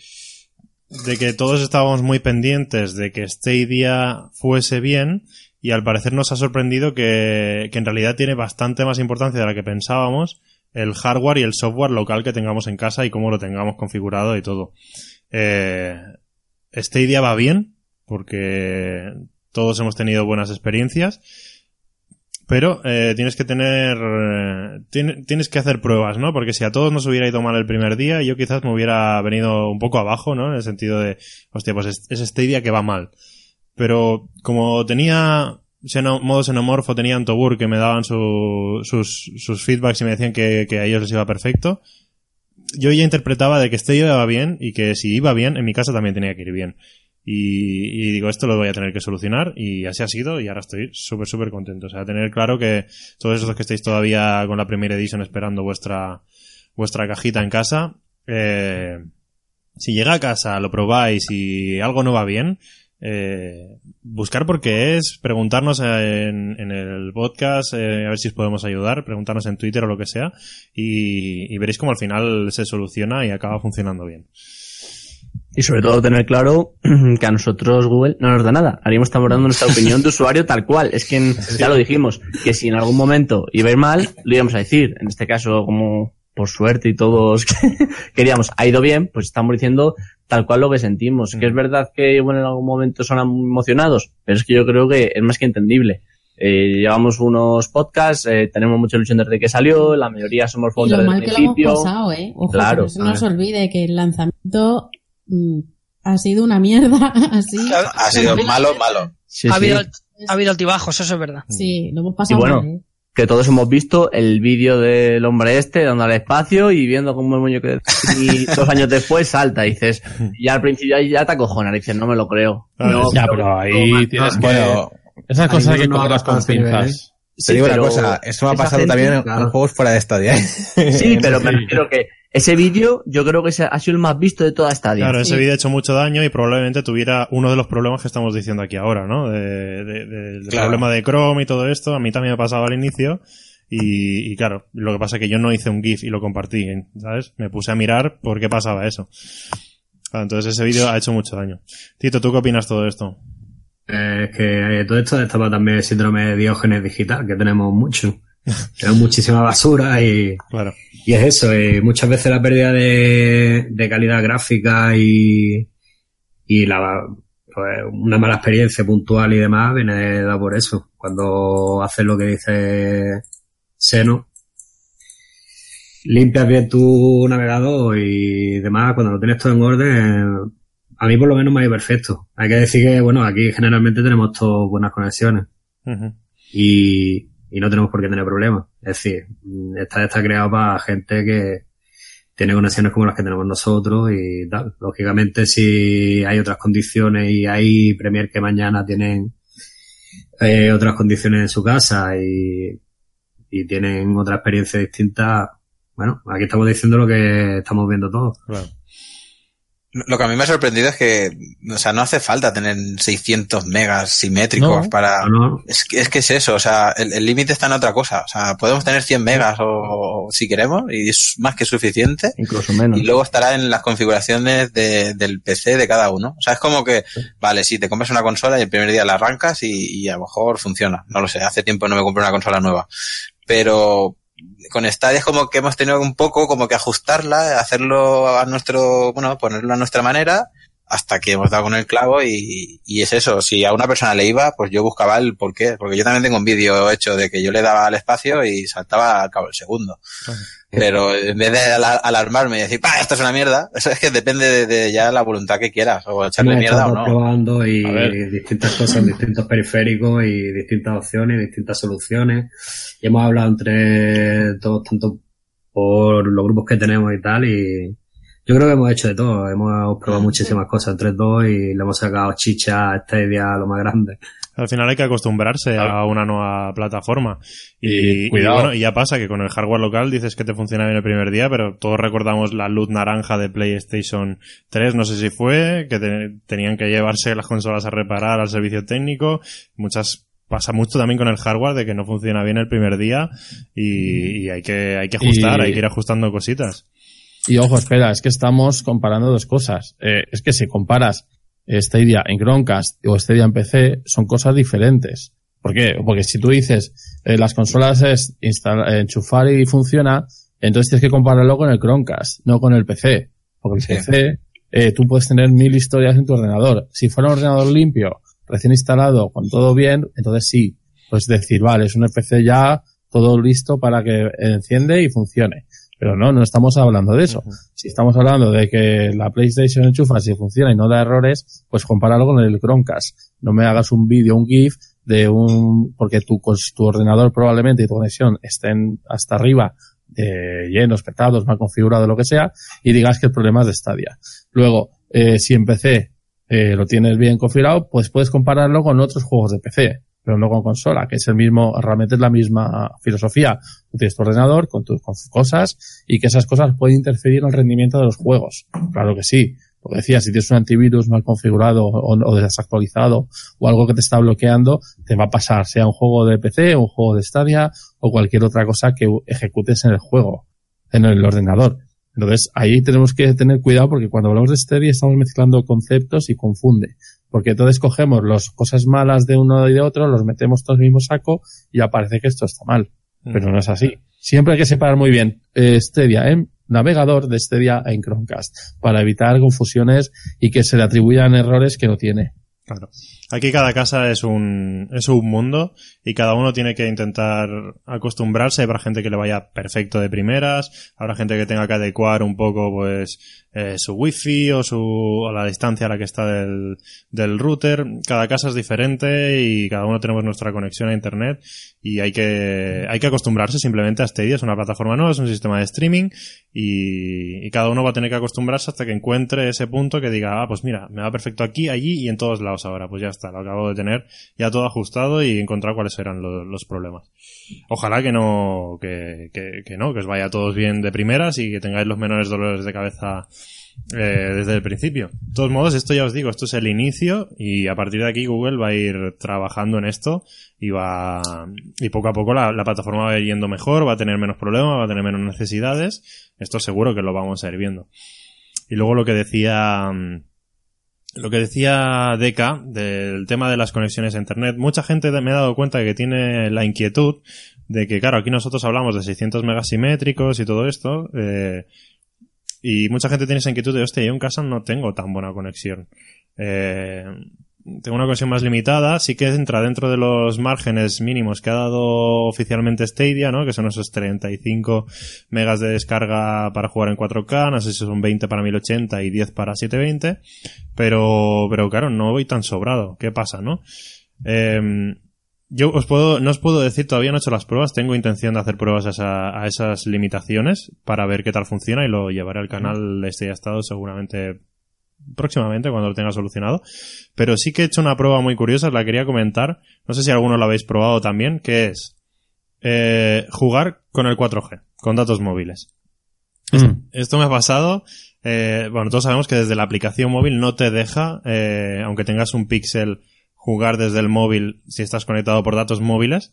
de que todos estábamos muy pendientes de que Stadia fuese bien y al parecer nos ha sorprendido que, que en realidad tiene bastante más importancia de la que pensábamos el hardware y el software local que tengamos en casa y cómo lo tengamos configurado y todo. Eh, Stadia va bien porque todos hemos tenido buenas experiencias pero eh, tienes que tener. eh, tien- tienes que hacer pruebas, ¿no? Porque si a todos nos hubiera ido mal el primer día, yo quizás me hubiera venido un poco abajo, ¿no? En el sentido de, hostia, pues es, es este día que va mal. Pero como tenía xeno- modo xenomorfo, tenía Antobur que me daban su- sus, sus feedbacks y me decían que, que a ellos les iba perfecto, yo ya interpretaba de que este iba bien y que si iba bien, en mi casa también tenía que ir bien. Y, y digo, esto lo voy a tener que solucionar y así ha sido y ahora estoy súper, súper contento. O sea, tener claro que todos esos que estáis todavía con la primera edición esperando vuestra, vuestra cajita en casa, eh, si llega a casa, lo probáis y algo no va bien, eh, buscar por qué es, preguntarnos en, en el podcast, eh, a ver si os podemos ayudar, preguntarnos en Twitter o lo que sea, y, y veréis cómo al final se soluciona y acaba funcionando bien.
Y sobre todo tener claro *clears throat* que a nosotros Google no nos da nada. Haríamos estamos dando nuestra opinión de usuario tal cual. Es que en- ya lo dijimos, que si en algún momento iba a ir mal, lo íbamos a decir. En este caso, como por suerte y todos *laughs* queríamos, ha ido bien, pues estamos diciendo tal cual lo que sentimos. Que es verdad que bueno, en algún momento son emocionados, pero es que yo creo que es más que entendible. Eh, llevamos unos podcasts, eh, tenemos mucha ilusión desde que salió, la mayoría somos founders
lo mal
desde
que
el
lo hemos
principio.
pasado, ¿eh? Ojo,
Claro,
que no se nos olvide que el lanzamiento mm, ha sido una mierda, *laughs* así.
Ha sido malo, malo.
Sí,
ha,
sí.
habido, ha habido altibajos, eso es verdad.
Sí, lo hemos pasado
Y bueno,
mal, ¿eh?
que todos hemos visto el vídeo del hombre este dando al espacio y viendo cómo el muñeco y *laughs* dos años después salta y dices, ya al principio ya, ya te acojonas, y dices, no me lo creo.
Claro,
No,
Ya,
pero-
ahí tienes que...
Bueno,
Esas cosas hay que
no
cogerlas con pinzas.
te digo
pero
una cosa, eso ha pasado
gente-
también en,
claro.
en juegos fuera de Stadia. ¿eh?
Sí, *laughs* pero me refiero que ese vídeo yo creo que ha sido el más visto de toda esta
Claro, ese
Sí.
vídeo ha hecho mucho daño y probablemente tuviera uno de los problemas que estamos diciendo aquí ahora, ¿no? De, de- de- del
Claro.
problema de Chrome y todo esto. A mí también me ha pasado al inicio. Y, y claro, lo que pasa es que yo no hice un GIF y lo compartí, ¿sabes? Me puse a mirar por qué pasaba eso. Claro, entonces ese vídeo ha hecho mucho daño. Tito, ¿tú qué opinas de todo esto?
Eh, es que eh, todo esto estaba también el síndrome de Diógenes digital, que tenemos mucho. Tenemos muchísima basura y,
Claro.
y es eso. eh, muchas veces la pérdida de, de calidad gráfica y, y la, pues, una mala experiencia puntual y demás viene dada por eso. Cuando haces lo que dice Seno, limpias bien tu navegador y demás, cuando lo tienes todo en orden, a mí por lo menos me ha ido perfecto. Hay que decir que, bueno, aquí generalmente tenemos todas buenas conexiones y, y no tenemos por qué tener problemas. Es decir, mm, esta está creado para gente que tiene conexiones como las que tenemos nosotros y tal. Lógicamente, si hay otras condiciones y hay Premier que mañana tienen eh, otras condiciones en su casa y, y tienen otra experiencia distinta, bueno, aquí estamos diciendo lo que estamos viendo todos.
Lo que a mí me ha sorprendido es que, o sea, no hace falta tener 600 megas simétricos
No.
para...
¿no?
Es que, es que es eso, o sea, el límite está en otra cosa. O sea, podemos tener 100 megas o, o si queremos y es más que suficiente.
Incluso menos.
Y luego estará en las configuraciones de- del PC de cada uno. O sea, es como que, vale, si te compras una consola y el primer día la arrancas y, y a lo mejor funciona. No lo sé, hace tiempo no me compré una consola nueva. Pero con Stadia es como que hemos tenido un poco como que ajustarla, hacerlo a nuestro, bueno, ponerlo a nuestra manera hasta que hemos dado con el clavo y, y es eso. Si a una persona le iba, pues yo buscaba el por qué. Porque yo también tengo un vídeo hecho de que yo le daba al espacio y saltaba al cabo del segundo. Pero en vez de ala- alarmarme y decir, ¡pah! Esto es una mierda, *laughs* eso es que depende de, de ya la voluntad que quieras, o echarle mierda o no.
probando y distintas cosas, distintos periféricos y distintas opciones, distintas soluciones. Y hemos hablado entre todos, tanto por los grupos que tenemos y tal, y yo creo que hemos hecho de todo. Hemos probado muchísimas cosas entre dos y le hemos sacado chicha a Stadia a lo más grande.
Al final hay que acostumbrarse a una nueva plataforma. Y,
Y cuidado.
y bueno, y ya pasa que con el hardware local dices que te funciona bien el primer día, pero todos recordamos la luz naranja de PlayStation 3, no sé si fue, que te- tenían que llevarse las consolas a reparar al servicio técnico. Muchas pasa mucho también con el hardware de que no funciona bien el primer día y, y hay que hay que ajustar,
Y-
hay que ir ajustando cositas.
Y ojo, espera, es que estamos comparando dos cosas. Eh, es que si comparas Stadia en Chromecast o Stadia en PC, son cosas diferentes. ¿Por qué? Porque si tú dices, eh, las consolas es instalar, enchufar y funciona, entonces tienes que compararlo con el Chromecast, no con el PC. Porque el
Sí.
PC, eh, tú puedes tener mil historias en tu ordenador. Si fuera un ordenador limpio, recién instalado, con todo bien, entonces sí. Puedes decir, vale, es un PC ya, todo listo para que enciende y funcione. Pero no, no estamos hablando de eso. Si estamos hablando de que la PlayStation enchufa si funciona y no da errores, pues compáralo con el Chromecast. No me hagas un vídeo, un GIF de un, porque tu, tu ordenador probablemente y tu conexión estén hasta arriba de llenos, petados, mal configurado, lo que sea, y digas que el problema es de Stadia. Luego, eh, si en PC eh, lo tienes bien configurado, pues puedes compararlo con otros juegos de PC, pero no con consola, que es el mismo, realmente es la misma filosofía. Tú tienes tu ordenador con tus cosas y que esas cosas pueden interferir en el rendimiento de los juegos. Claro que sí. Lo que decía, si tienes un antivirus mal configurado o, o desactualizado o algo que te está bloqueando, te va a pasar, sea un juego de PC, un juego de Stadia o cualquier otra cosa que ejecutes en el juego, en el ordenador. Entonces, ahí tenemos que tener cuidado porque cuando hablamos de Stadia estamos mezclando conceptos y confunde. Porque entonces cogemos las cosas malas de uno y de otro, los metemos todos en el mismo saco y aparece que esto está mal. Pero no es así. Siempre hay que separar muy bien eh, en navegador de Stadia en Chromecast para evitar confusiones y que se le atribuyan errores que no tiene.
Claro. Aquí cada casa es un, es un mundo y cada uno tiene que intentar acostumbrarse. Habrá gente que le vaya perfecto de primeras, habrá gente que tenga que adecuar un poco pues eh, su wifi o su o la distancia a la que está del, del router. Cada casa es diferente y cada uno tenemos nuestra conexión a internet y hay que, hay que acostumbrarse simplemente a Stadia. Es una plataforma nueva, es un sistema de streaming y, y cada uno va a tener que acostumbrarse hasta que encuentre ese punto que diga, ah, pues mira, me va perfecto aquí, allí y en todos lados ahora. Pues ya está, lo acabo de tener ya todo ajustado y encontrar cuáles eran lo- los problemas. Ojalá que no, que, no, que os vaya todos bien de primeras y que tengáis los menores dolores de cabeza eh, desde el principio. De todos modos, esto ya os digo, esto es el inicio y a partir de aquí Google va a ir trabajando en esto y va y poco a poco la, la plataforma va a ir yendo mejor, va a tener menos problemas, va a tener menos necesidades. Esto seguro que lo vamos a ir viendo. Y luego lo que decía mm, lo que decía Deca del tema de las conexiones a internet, mucha gente me ha dado cuenta que tiene la inquietud de que, claro, aquí nosotros hablamos de 600 megasimétricos y todo esto, eh, y mucha gente tiene esa inquietud de, hostia, yo en casa no tengo tan buena conexión. Eh, tengo una conexión más limitada, sí que entra dentro de los márgenes mínimos que ha dado oficialmente Stadia, ¿no? Que son esos 35 megas de descarga para jugar en 4K, no sé si son 20 para 1080 y 10 para 720, pero, pero claro, no voy tan sobrado. ¿Qué pasa, no? Eh, yo os puedo, no os puedo decir, todavía no he hecho las pruebas, tengo intención de hacer pruebas a, esa- a esas limitaciones para ver qué tal funciona y lo llevaré al canal este ya estado seguramente próximamente cuando lo tenga solucionado. Pero sí que he hecho una prueba muy curiosa, la quería comentar, no sé si alguno lo habéis probado también, que es eh, jugar con el 4G, con datos móviles.
Mm.
Esto me ha pasado. eh, bueno, todos sabemos que desde la aplicación móvil no te deja, eh, aunque tengas un pixel, jugar desde el móvil si estás conectado por datos móviles.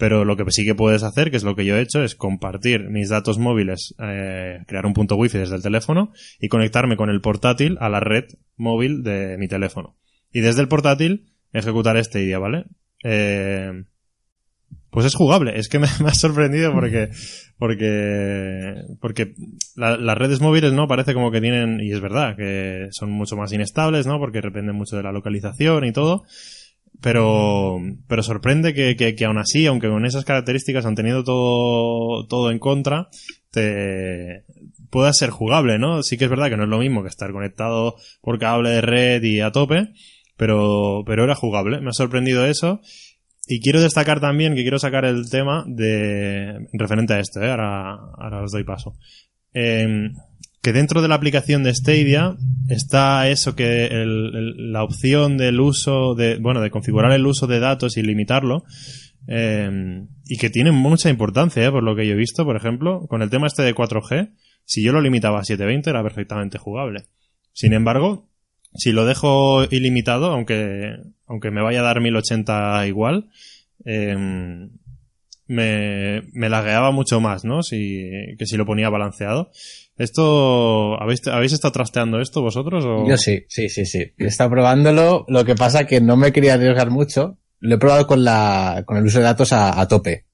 Pero lo que sí que puedes hacer, que es lo que yo he hecho, es compartir mis datos móviles, eh, crear un punto wifi desde el teléfono y conectarme con el portátil a la red móvil de mi teléfono. Y desde el portátil ejecutar este idea, ¿vale? Eh, pues es jugable. Es que *laughs* me, ha sorprendido porque, porque, porque la- las redes móviles, ¿no? Parece como que tienen, y es verdad, que son mucho más inestables, ¿no? Porque dependen mucho de la localización y todo. Pero, pero sorprende que, que, que aún así, aunque con esas características han tenido todo, todo en contra, te pueda ser jugable, ¿no? Sí que es verdad que no es lo mismo que estar conectado por cable de red y a tope, pero, pero era jugable. Me ha sorprendido eso. Y quiero destacar también que quiero sacar el tema de referente a esto, ¿eh? ahora, ahora os doy paso. Eh, que dentro de la aplicación de Stadia está eso que la opción del uso de, bueno, de configurar el uso de datos y limitarlo. eh, y que tiene mucha importancia, ¿eh? por lo que yo he visto, por ejemplo, con el tema este de 4G, si yo lo limitaba a 720 era perfectamente jugable. Sin embargo, si lo dejo ilimitado, aunque, aunque me vaya a dar 1080 igual, eh, me, me lagueaba mucho más, ¿no? Si, que si lo ponía balanceado. Esto, ¿habéis, ¿habéis estado trasteando esto vosotros? O?
Yo sí, sí, sí, sí. He estado probándolo, lo que pasa que no me quería arriesgar mucho. Lo he probado con la, con el uso de datos a, a tope.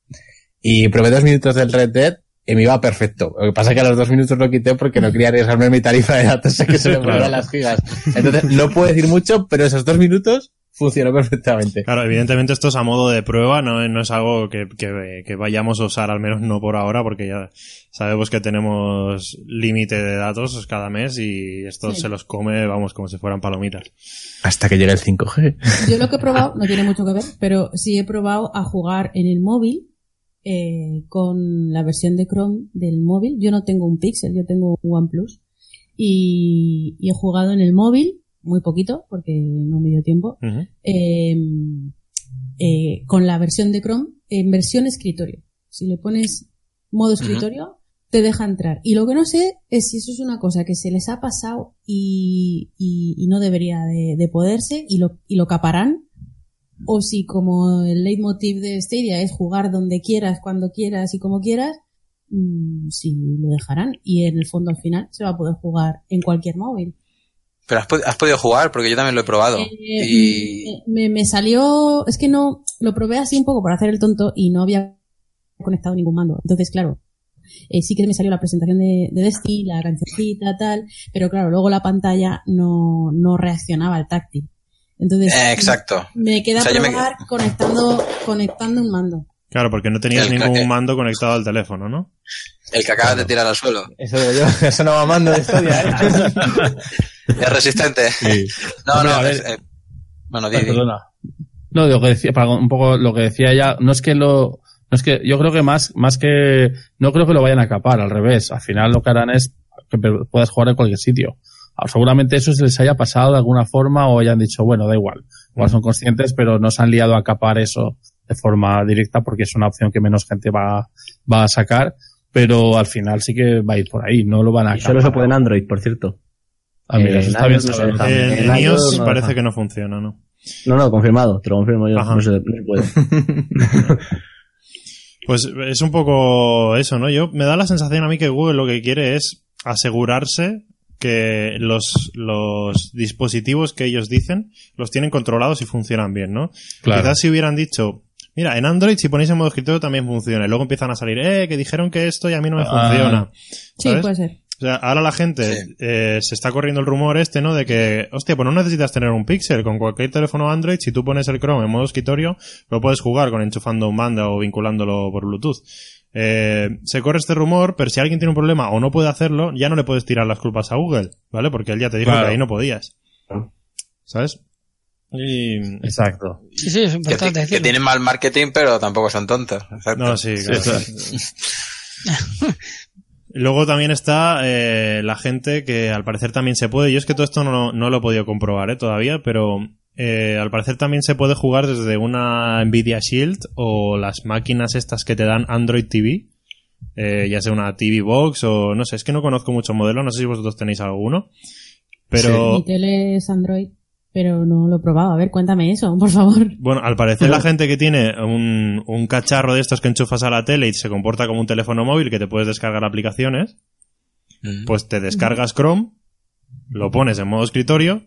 Y probé dos minutos del Red Dead y me iba perfecto. Lo que pasa que a los dos minutos lo quité porque no quería arriesgarme mi tarifa de datos a *laughs* que se me fueran las gigas. Entonces, no puedo decir mucho, pero esos dos minutos funcionó perfectamente.
Claro, evidentemente esto es a modo de prueba, no, no es algo que, que, que vayamos a usar, al menos no por ahora, porque ya sabemos que tenemos límite de datos cada mes y esto
Sí.
se los come, vamos, como si fueran palomitas.
Hasta que llegue el 5G.
Yo lo que he probado, *laughs* no tiene mucho que ver, pero sí he probado a jugar en el móvil eh, con la versión de Chrome del móvil. Yo no tengo un Pixel, yo tengo un OnePlus. Y, y he jugado en el móvil, muy poquito, porque no me dio tiempo,
Ujú.
eh, eh, con la versión de Chrome en versión escritorio. Si le pones modo escritorio, te deja entrar. Y lo que no sé es si eso es una cosa que se les ha pasado y, y- y no debería de, de poderse y lo, y lo caparán. O si como el leitmotiv de Stadia es jugar donde quieras, cuando quieras y como quieras, mm, si lo dejarán. Y en el fondo al final se va a poder jugar en cualquier móvil.
Pero has, pod- has podido jugar, porque yo también lo he probado.
Eh,
y
me, me salió, es que no, lo probé así un poco para hacer el tonto y no había conectado ningún mando. Entonces, claro, eh, sí que me salió la presentación de, de Destiny, la cancioncita, tal, pero claro, luego la pantalla no, no reaccionaba al táctil. Entonces,
Eh, exacto.
me queda
O sea, me-
probar conectando, conectando un mando.
Claro, porque no tenías
El
ningún
crack.
mando conectado al teléfono, ¿no?
El que acabas de tirar al suelo.
Eso digo yo, *laughs* eso no va mando de historia, ¿eh? *laughs*
Es resistente. *laughs*
Sí.
No, no,
a ver.
es, eh, bueno, di,
Ay,
di.
perdona. No, lo que decía, para un poco lo que decía ella, no es que lo, no es que, yo creo que más, más que, no creo que lo vayan a capar, al revés. Al final lo que harán es que puedas jugar en cualquier sitio. Ah, Seguramente eso se les haya pasado de alguna forma o hayan dicho, bueno, da igual. Igual son conscientes, pero no se han liado a capar eso de forma directa porque es una opción que menos gente va, va a sacar. Pero al final sí que va a ir por ahí, no lo van a
Y solo se
capar.
puede en Android, por cierto.
Ah, mira, eso
en
está bien
no.
En,
en
en
iOS
iOS
no
parece que no funciona, ¿no?
No, no, confirmado, te lo confirmo yo.
Ajá.
No se, no se puede. *laughs*
Pues es un poco eso, ¿no? Yo me da la sensación a mí que Google lo que quiere es asegurarse que los, los dispositivos que ellos dicen los tienen controlados y funcionan bien, ¿no?
Claro.
Quizás si hubieran dicho, mira, en Android si ponéis en modo escritorio también funciona, y luego empiezan a salir, eh, que dijeron que esto y a mí no me
Ah.
funciona.
Sí, puede ser.
O sea, ahora la gente
Sí.
eh, se está corriendo el rumor este, ¿no? De que, hostia, pues no necesitas tener un Pixel. Con cualquier teléfono Android, si tú pones el Chrome en modo escritorio, lo puedes jugar con enchufando un mando o vinculándolo por Bluetooth. Eh, se corre este rumor, pero si alguien tiene un problema o no puede hacerlo, ya no le puedes tirar las culpas a Google, ¿vale? Porque él ya te dijo
Claro.
que ahí no podías. ¿Sabes? Y...
Exacto.
Sí, sí, es
Que,
importante
que
decirlo.
tienen mal marketing, pero tampoco son tontos. Exacto.
No, sí, claro.
Sí, *laughs* *laughs*
Luego también está eh, la gente que al parecer también se puede. Yo es que todo esto no, no lo he podido comprobar ¿eh? todavía, pero eh, al parecer también se puede jugar desde una Nvidia Shield o las máquinas estas que te dan Android TV. eh, ya sea una TV Box o no sé, es que no conozco muchos modelos, no sé si vosotros tenéis alguno. Pero
Mi tele es Android, pero no lo he probado. A ver, cuéntame eso, por favor.
Bueno, al parecer la *laughs* gente que tiene un, un cacharro de estos que enchufas a la tele y se comporta como un teléfono móvil que te puedes descargar aplicaciones,
Mm.
pues te descargas Chrome, lo pones en modo escritorio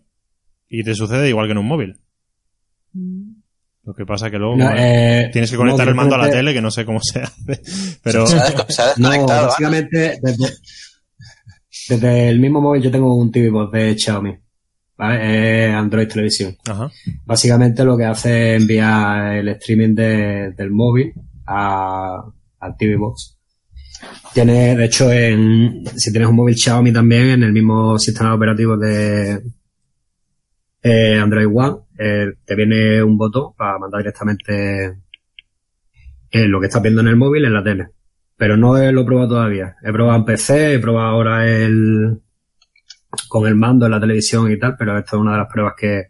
y te sucede igual que en un móvil. Lo que pasa que luego
No,
eh, tienes que
no,
conectar el mando a la tele, que no sé cómo se *laughs* hace. Pero
Se ha, *laughs* desco- se ha
No,
desconectado.
básicamente desde, desde el mismo móvil yo tengo un TV de Xiaomi, ¿vale? Es Android Televisión.
ajá.
Básicamente lo que hace es enviar el streaming de- del móvil a, al TV Box. Tiene, de hecho, en, si tienes un móvil Xiaomi también, en el mismo sistema operativo de eh, Android One, eh, te viene un botón para mandar directamente eh, lo que estás viendo en el móvil en la tele. Pero no lo he probado todavía. He probado en PC, he probado ahora el con el mando en la televisión y tal, pero esto es una de las pruebas que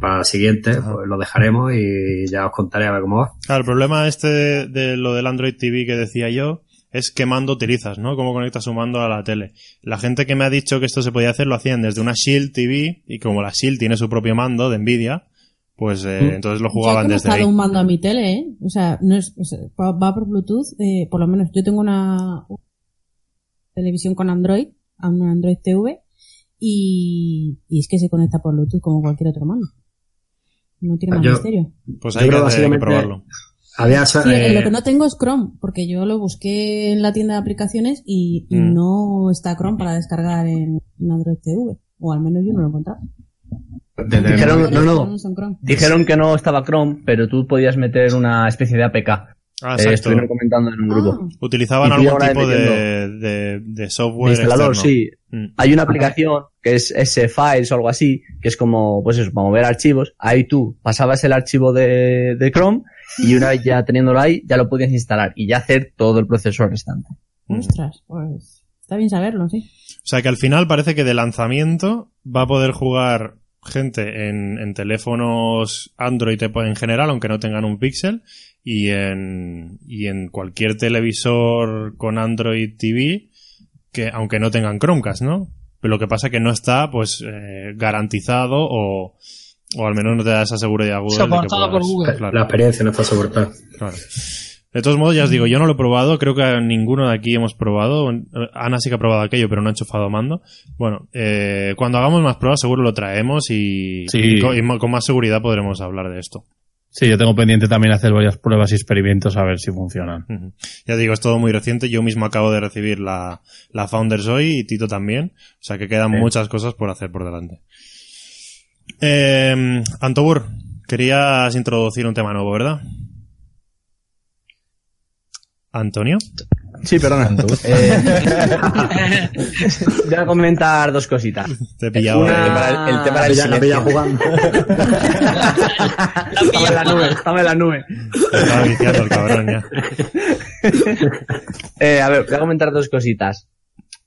para la siguiente pues lo dejaremos y ya os contaré a ver cómo va.
Claro, el problema este de, de lo del Android TV que decía yo es qué mando utilizas, ¿no? Cómo conectas un mando a la tele. La gente que me ha dicho que esto se podía hacer lo hacían desde una Shield TV y como la Shield tiene su propio mando de Nvidia, pues eh,
Mm.
entonces lo
Yo he
jugaban desde ahí.
conectado un mando a mi tele, ¿eh? O sea, no es, o sea, va va por Bluetooth, eh, por lo menos yo tengo una televisión con Android, a un Android TV, y, y es que se conecta por Bluetooth como cualquier otro mando. No tiene más
Yo-
misterio.
Pues
Yo
hay que,
creo
que probarlo.
Había,
Sí,
eh,
lo que no tengo es Chrome, porque yo lo busqué en la tienda de aplicaciones y, y
Mm.
no está Chrome para descargar en, en Android TV. O al menos yo no lo he encontrado.
Dijeron- no, no. Dijeron que no estaba Chrome, pero tú podías meter una especie de APK.
Ah,
Eh, estuvieron comentando en un grupo.
Ah,
Utilizaban algún tipo de, de, de software
De instalador,
externo.
sí.
Mm.
Hay una aplicación que es S-Files o algo así, que es como, pues eso, para mover archivos. Ahí tú pasabas el archivo de, de Chrome y una vez ya teniéndolo ahí, ya lo podías instalar y ya hacer todo el proceso restante.
ostras, pues está bien saberlo, sí.
O sea que al final parece que de lanzamiento va a poder jugar gente en, en teléfonos Android en general, aunque no tengan un Pixel, y en, y en cualquier televisor con Android TV, que aunque no tengan Chromecast, ¿no? Pero lo que pasa es que no está, pues, eh, garantizado o, o al menos no te da esa seguridad Google.
Soportado por Google.
Claro.
La experiencia no está soportada.
Claro. De todos modos, ya os digo, yo no lo he probado, creo que ninguno de aquí hemos probado. Ana sí que ha probado aquello, pero no ha enchufado mando. Bueno, eh, cuando hagamos más pruebas seguro lo traemos y,
Sí.
y con, y mo- con más seguridad podremos hablar de esto.
Sí, yo tengo pendiente también hacer varias pruebas y experimentos a ver si funcionan.
Ya digo, es todo muy reciente. Yo mismo acabo de recibir la, la Founders hoy y Tito también. O sea que quedan muchas cosas por hacer por delante. Eh, Antobur, querías introducir un tema nuevo, ¿verdad? Antonio.
Sí, perdona. Eh, *laughs* voy a comentar dos cositas.
Te pillaba.
Una-
El tema
La
del
pilla, la pilla
silencio.
jugando. *laughs*
Estaba en la nube, estaba en la nube.
Estaba viciando el cabrón ya.
Eh, a ver, voy a comentar dos cositas.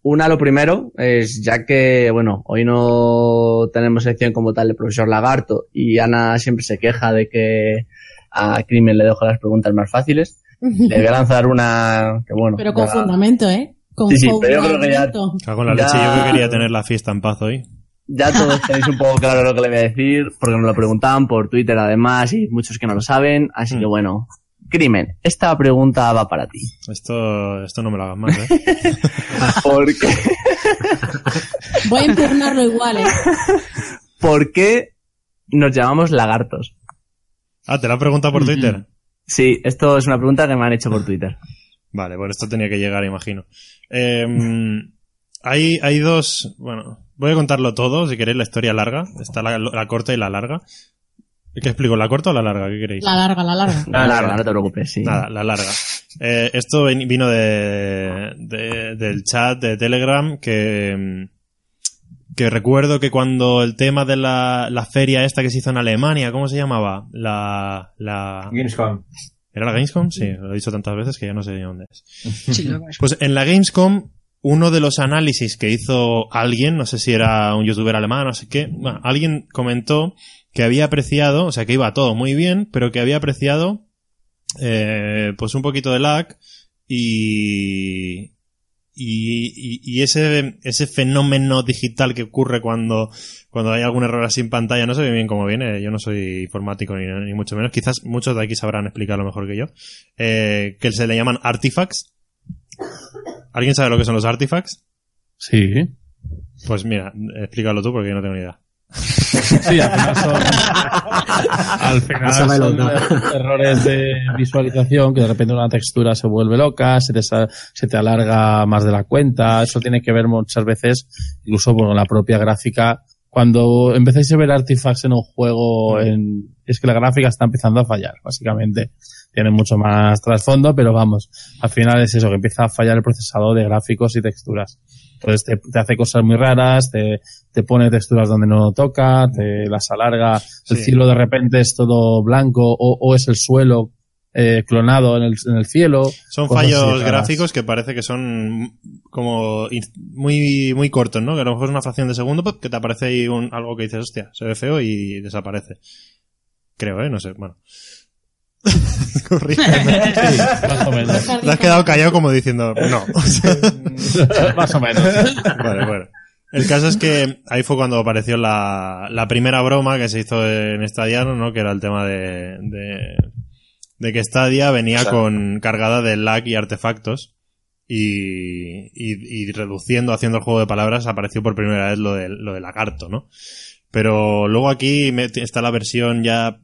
Una, lo primero, es ya que, bueno, hoy no tenemos sección como tal de profesor Lagarto y Ana siempre se queja de que a Crimen le dejo las preguntas más fáciles. Le voy a lanzar una que, bueno.
Pero con
ya-
fundamento, ¿eh? Con
Sí, sí, pero yo creo que ya-.
Cago en la
Ya.
leche, yo que quería tener la fiesta en paz hoy.
Ya todos *laughs* tenéis un poco claro lo que le voy a decir, porque nos lo preguntaban por Twitter además y muchos que no lo saben, así que
Mm.
bueno. Crimen, esta pregunta va para ti.
Esto, esto no me lo hagas más, ¿eh? *laughs*
Porque, *laughs*
Voy a impugnarlo igual, ¿eh?
¿Por qué nos llamamos lagartos?
Ah, ¿te la has preguntado por Twitter?
Sí, esto es una pregunta que me han hecho por Twitter. *laughs*
Vale, bueno, esto tenía que llegar, imagino. Eh, hay, hay dos, bueno, voy a contarlo todo, si queréis, la historia larga. Está la, la corta y la larga. ¿Qué explico? ¿La corta o la larga? ¿Qué queréis?
La larga, la larga.
La larga, no te preocupes, sí.
Nada, la larga. Eh, esto vino de, de- del chat de Telegram que, mm, que recuerdo que cuando el tema de la, la feria esta que se hizo en Alemania, ¿cómo se llamaba? La, la,
Gamescom.
¿Era la Gamescom? Sí, lo he dicho tantas veces que ya no sé ni dónde. *laughs*
Sí, es.
Pues en la Gamescom, uno de los análisis que hizo alguien, no sé si era un youtuber alemán, no sé qué, bueno, alguien comentó que había apreciado, o sea, que iba todo muy bien, pero que había apreciado, eh, pues un poquito de lag y, y, y- y ese, ese fenómeno digital que ocurre cuando, cuando hay algún error así en pantalla, no sé bien cómo viene, yo no soy informático ni, ni mucho menos, quizás muchos de aquí sabrán explicarlo mejor que yo, eh, que se le llaman artifacts. ¿Alguien sabe lo que son los artifacts?
Sí.
Pues mira, explícalo tú porque yo no tengo ni idea.
Sí, al final son, al final son errores de visualización que de repente una textura se vuelve loca, se te, sa- se te alarga más de la cuenta. Eso tiene que ver muchas veces incluso con la propia gráfica. Cuando empezáis a ver artifacts en un juego, en- es que la gráfica está empezando a fallar, básicamente. Tiene mucho más trasfondo, pero vamos, al final es eso, que empieza a fallar el procesador de gráficos y texturas. Entonces te, te hace cosas muy raras, te, te pone texturas donde no toca, te las alarga, el cielo de repente es todo blanco o, o es el suelo eh, clonado en el, en el cielo.
Son fallos gráficos que parece que son como muy, muy cortos, ¿no? Que a lo mejor es una fracción de segundo pop, que te aparece ahí un, algo que dices, hostia, se ve feo y desaparece. Creo, ¿eh? No sé, bueno. *laughs* Corrígeme.
Sí, más o menos.
Te has quedado callado como diciendo, no. *laughs*
Más o menos.
Vale, bueno. El caso es que ahí fue cuando apareció la, la primera broma que se hizo en Stadia, ¿no? Que era el tema de, de, de que Stadia venía con cargada de lag y artefactos y, y, y reduciendo, haciendo el juego de palabras, apareció por primera vez lo de, lo de lagarto, ¿no? Pero luego aquí está la versión ya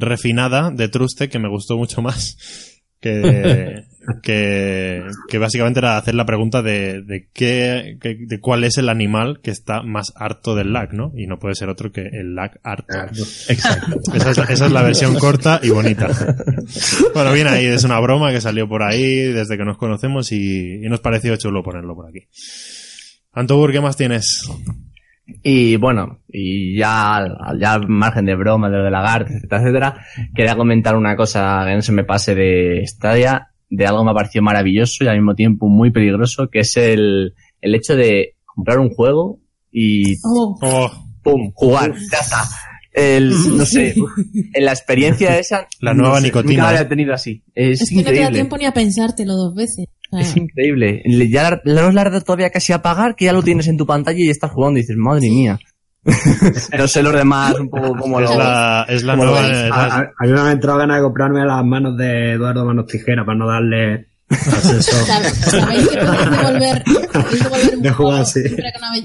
refinada de Truste que me gustó mucho más. *laughs* Que, que, que básicamente era hacer la pregunta de, de qué, que- de cuál es el animal que está más harto del lag, ¿no? Y no puede ser otro que el lag harto.
Exacto. *laughs*
Esa es, la- esa es la versión corta y bonita. *laughs* Bueno, bien ahí, es una broma que salió por ahí desde que nos conocemos y, y nos pareció chulo ponerlo por aquí. Antobur, ¿qué más tienes?
Y bueno, y ya, ya al margen de broma, de lo de lagarto, etcétera, etcétera, quería comentar una cosa que no se me pase de Stadia, de algo que me pareció maravilloso y al mismo tiempo muy peligroso, que es el, el hecho de comprar un juego y
Oh,
Oh,
¡pum! jugar, ya está. El, no sé, *laughs* en la experiencia esa.
La nueva
no sé,
nicotina.
Nunca la había tenido así. Es,
es que no te da tiempo ni a pensártelo dos veces.
Es increíble. Le- Ya le no la todavía casi a apagar, que ya lo tienes en tu pantalla y estás jugando y dices, madre mía. *laughs* no sé los demás un poco como lo...
es la, es la
¿Cómo lo
nueva, es
A,
la-
a- a mí me han entrado ganas de comprarme las manos de Eduardo Manos Tijera para no darle acceso.
¿Sabéis que devolver un
De jugar,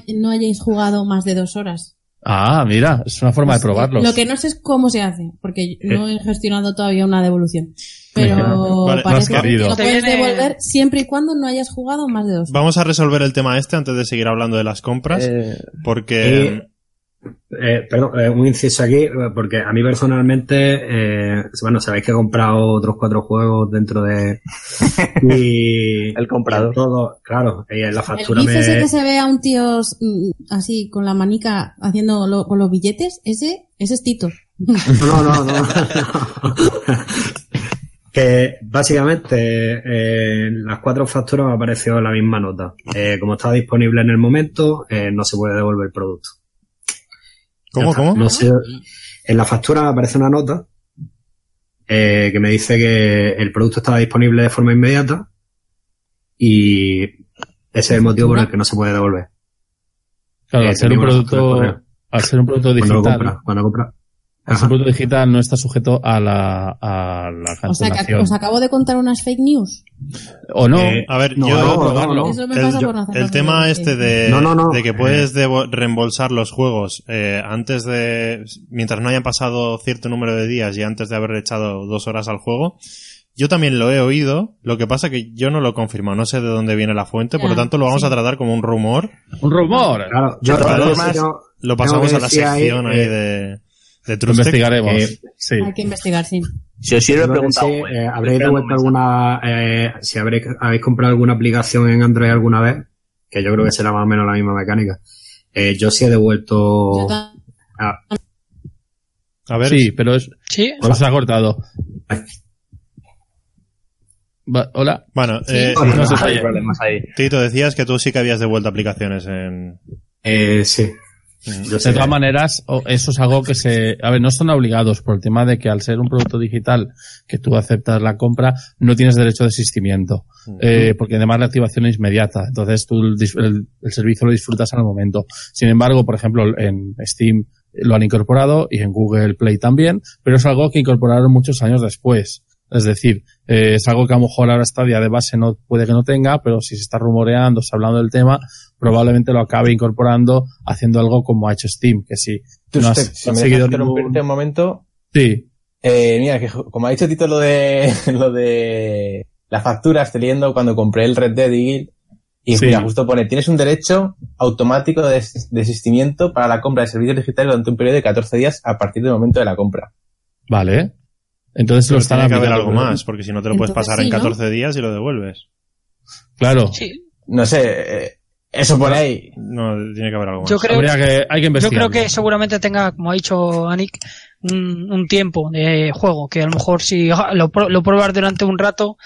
que no, hayáis jugado más de dos horas?
Ah, mira, es una forma de probarlo.
Lo que no sé es cómo se hace, porque no he gestionado todavía una devolución. Pero
Vale,
parece
más
que
querido.
lo puedes devolver siempre y cuando no hayas jugado más de dos.
Vamos a resolver el tema este antes de seguir hablando de las compras,
Eh,
porque...
eh, eh, perdón, eh, un inciso aquí, porque a mí personalmente, eh, bueno, sabéis que he comprado otros cuatro juegos dentro de... *laughs* y,
El comprador.
y todo, claro, y en la
El
factura
ese
me...
que se ve a un tío mm, así con la manica haciendo lo- con los billetes, ese, ese es Tito.
No, no, no. *laughs* que básicamente eh, en las cuatro facturas me apareció la misma nota. Eh, como estaba disponible en el momento, eh, no se puede devolver el producto.
¿Cómo,
está.
cómo?
No sé, en la factura me aparece una nota eh, que me dice que el producto estaba disponible de forma inmediata y ese es el motivo por el que no se puede devolver.
Claro,
Eh,
al ser un producto, ser un producto
Cuando lo
digital,
compra, cuando compra.
al ser un producto digital no está sujeto a la, a la
O sea, que os acabo de contar unas fake news.
o no,
Eh,
A ver,
no,
yo...
no, no,
probarlo.
no.
Eso me
el, el tema este de,
No, no, no.
de que puedes devo- reembolsar los juegos eh, antes de mientras no hayan pasado cierto número de días y antes de haber echado dos horas al juego yo también lo he oído lo que pasa que yo no lo confirmo no sé de dónde viene la fuente por lo
Ya,
tanto lo vamos
sí.
a tratar como un rumor
un rumor.
Claro, yo,
lo pasamos a la
ahí,
sección ahí
eh,
de de Trustec.
investigaremos.
Eh,
sí.
Hay que investigar, sí.
Si os sirve,
sí, eh, habréis devuelto alguna, eh, si habréis, habéis comprado alguna aplicación en Android alguna vez, que yo creo que será más o menos la misma mecánica. Eh, yo sí he devuelto, ah,
a ver
Sí, pero es,
Sí,
se os ha cortado. Va- Hola.
bueno eh,
Hola.
no sé,
Hay problemas ahí.
Tito decías que tú sí que habías devuelto aplicaciones en
eh, sí. Yo
De todas maneras, eso es algo que se, a ver, no son obligados por el tema de que al ser un producto digital que tú aceptas la compra, no tienes derecho de desistimiento, eh, porque además la activación es inmediata, entonces tú el, el- el servicio lo disfrutas al momento. Sin embargo, por ejemplo, en Steam lo han incorporado y en Google Play también, pero es algo que incorporaron muchos años después. Es decir, eh, es algo que a lo mejor ahora Stadia de base no puede que no tenga, pero si se está rumoreando, se está hablando del tema, probablemente lo acabe incorporando haciendo algo como ha hecho Steam, que si
Tú,
no has
si interrumpirte
ningún...
un momento,
Sí,
eh, mira, que como ha dicho Tito lo de, *laughs* lo de las facturas, estoy leyendo cuando compré el Red Dead y
Sí.
mira, justo pone, tienes un derecho automático de des- desistimiento para la compra de servicios digitales durante un periodo de 14 días a partir del momento de la compra.
vale. Entonces lo
pero
están
tiene que haber algo más porque si no te lo puedes pasar en
sí, ¿no?
14 días y lo devuelves
Claro.
sí.
No sé, eh, eso por ahí.
no tiene que haber algo más
Yo creo,
Habría que, hay que
yo creo que seguramente tenga, como ha dicho Anik, un, un tiempo de juego, que a lo mejor si ah, lo, pro- lo pruebas durante un rato,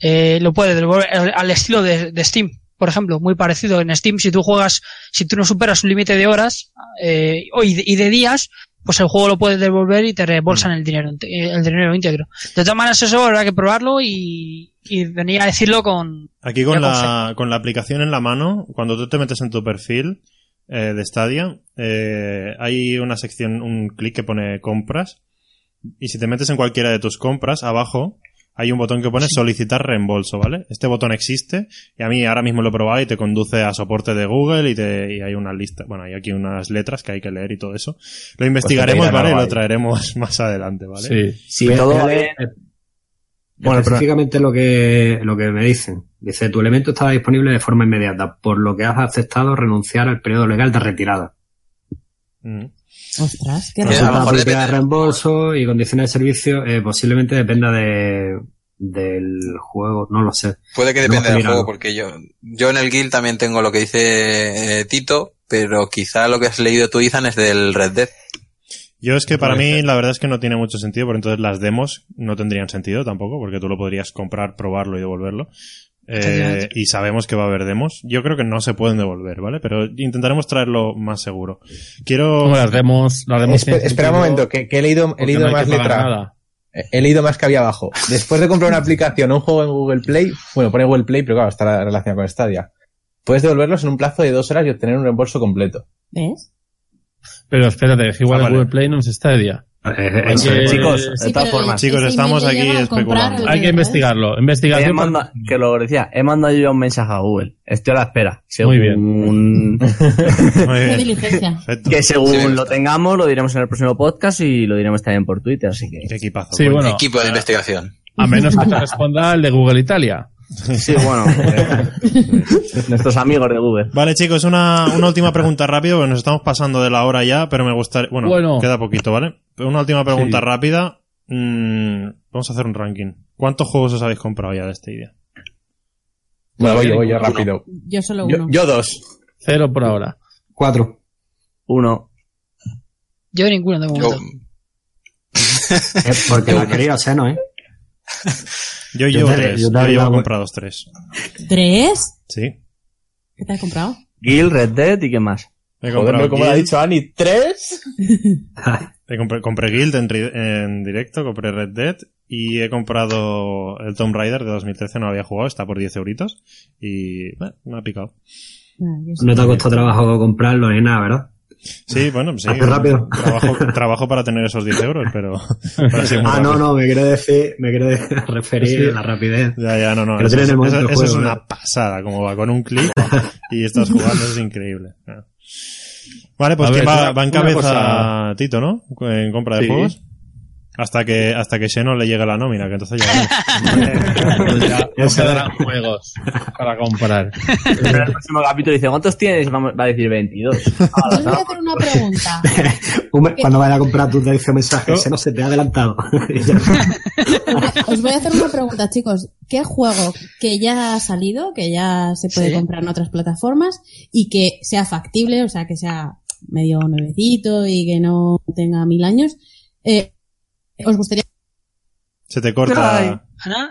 eh, lo puedes devolver al, estilo de, de Steam, por ejemplo, muy parecido. En Steam, si tú juegas, si tú no superas un límite de horas eh, y de días, pues el juego lo puedes devolver y te reembolsan el dinero, ente- el dinero íntegro. De todas maneras, eso habrá que probarlo y, y venir a decirlo con,
Aquí con la, con la aplicación en la mano, cuando tú te metes en tu perfil eh, de Stadia, eh, hay una sección, un clic que pone compras. Y si te metes en cualquiera de tus compras, abajo hay un botón que pone solicitar reembolso, ¿vale? Este botón existe y a mí ahora mismo lo he probado y te conduce a soporte de Google y, te, y hay una lista, bueno, hay aquí unas letras que hay que leer y todo eso. Lo investigaremos,
Pues dirán
¿vale? Y lo traeremos *laughs* más adelante, ¿vale?
Sí.
Si
Ve-
todo bien,
eh,
Bueno, pero-
específicamente lo que, lo que me dicen. Dice, tu elemento estaba disponible de forma inmediata, por lo que has aceptado renunciar al periodo legal de retirada.
Mm.
Ostras, qué
a lo mejor
de
depende-
reembolso y condiciones de servicio, eh, posiblemente dependa de, del juego, no lo sé.
Puede que dependa del juego, porque yo, yo en el guild también tengo lo que dice eh, Tito, pero quizá lo que has leído tú, Izan, es del Red Dead.
Yo es que para mí la verdad es que no tiene mucho sentido, porque entonces las demos no tendrían sentido tampoco, porque tú lo podrías comprar, probarlo y devolverlo. Eh, y sabemos que va a haber demos. Yo creo que no se pueden devolver, ¿vale? Pero intentaremos traerlo más seguro. Quiero...
Como las demos, las demos
Espe- espera un momento, que, que he leído, he leído
no
más letra.
nada.
He leído más que había abajo. Después de comprar una aplicación o un juego en Google Play, bueno, pone Google Play, pero claro, está relacionado con Stadia. Puedes devolverlos en un plazo de dos horas y obtener un reembolso completo.
¿Ves?
Pero espérate, igual
Ah,
en
vale.
Google Play no es Stadia.
Eh,
Hay
eso
que-
es.
Chicos, de
Sí,
todas formas.
Chicos, estamos aquí especulando.
el
Hay que investigarlo.
He
Investigación.
manda- que lo decía, he mandado yo un mensaje a Google. Estoy a la espera.
Muy
Según, *laughs*
Muy
Qué *laughs*
bien.
que según
Sí,
lo tengamos, lo diremos en el próximo podcast y lo diremos también por Twitter, así que.
Qué equipazo.
Sí, bueno.
Equipo de investigación.
A menos que te *laughs* responda el de Google Italia.
Sí, bueno. *laughs* nuestros amigos de Google.
Vale, chicos, una, una última pregunta rápido, porque nos estamos pasando de la hora ya, pero me gustaría... Bueno,
Bueno.
queda poquito, ¿vale? Una última pregunta
Sí.
rápida. Mm, vamos a hacer un ranking. ¿Cuántos juegos os habéis comprado ya de este día?
Bueno, voy yo, voy yo rápido.
Yo solo uno.
yo dos.
Cero por ahora.
Cuatro.
Uno.
Yo ninguno de
Yo,
momento. *laughs*
Eh, porque la quería Seno, ¿eh? *laughs*
Yo
Yo
llevo
te-
tres.
yo
Yo, llevo comprados tres.
¿Tres?
Sí.
¿Qué te has comprado?
Gil, Red Dead y qué más.
He comprado
como lo ha
Guild,
dicho Ani, ¿tres? *laughs*
he compré, compré Guild en, directo, compré Red Dead y he comprado el Tomb Raider de 2013, no lo había jugado, está por 10 euritos y eh, me ha picado.
Ah, yo sí.
No te ha costado trabajo comprarlo ni nada, ¿verdad?
Sí, bueno, sí.
Hace rápido. *laughs*
Trabajo, trabajo para tener esos 10 euros, pero... *laughs*
Ah, no, no, me quiero decir, me quiero decir- *laughs* referir a la rapidez.
Ya, ya, no, no.
Que
Eso, es, eso- es una pasada, como va con un clic y estás jugando, es increíble. Vale, pues
A
¿quién
ver,
va, en cabeza
cosa-
Tito, ¿no? En compra de
Sí.
juegos. Hasta que, hasta que Xeno le llegue la nómina, que entonces ya...
Pues *laughs* ya nos
Eso
quedarán juegos para comprar.
En el próximo capítulo dice, ¿cuántos tienes? Va a decir 22.
Yo os voy a hacer una pregunta. *laughs*
Cuando vaya a comprar tu te mensaje, Seno se te ha adelantado. *laughs*
Os voy a hacer una pregunta, chicos. ¿Qué juego que ya ha salido, que ya se puede
Sí.
comprar en otras plataformas y que sea factible, o sea, que sea medio nuevecito y que no tenga mil años, eh, os gustaría
Se te corta...
Ay.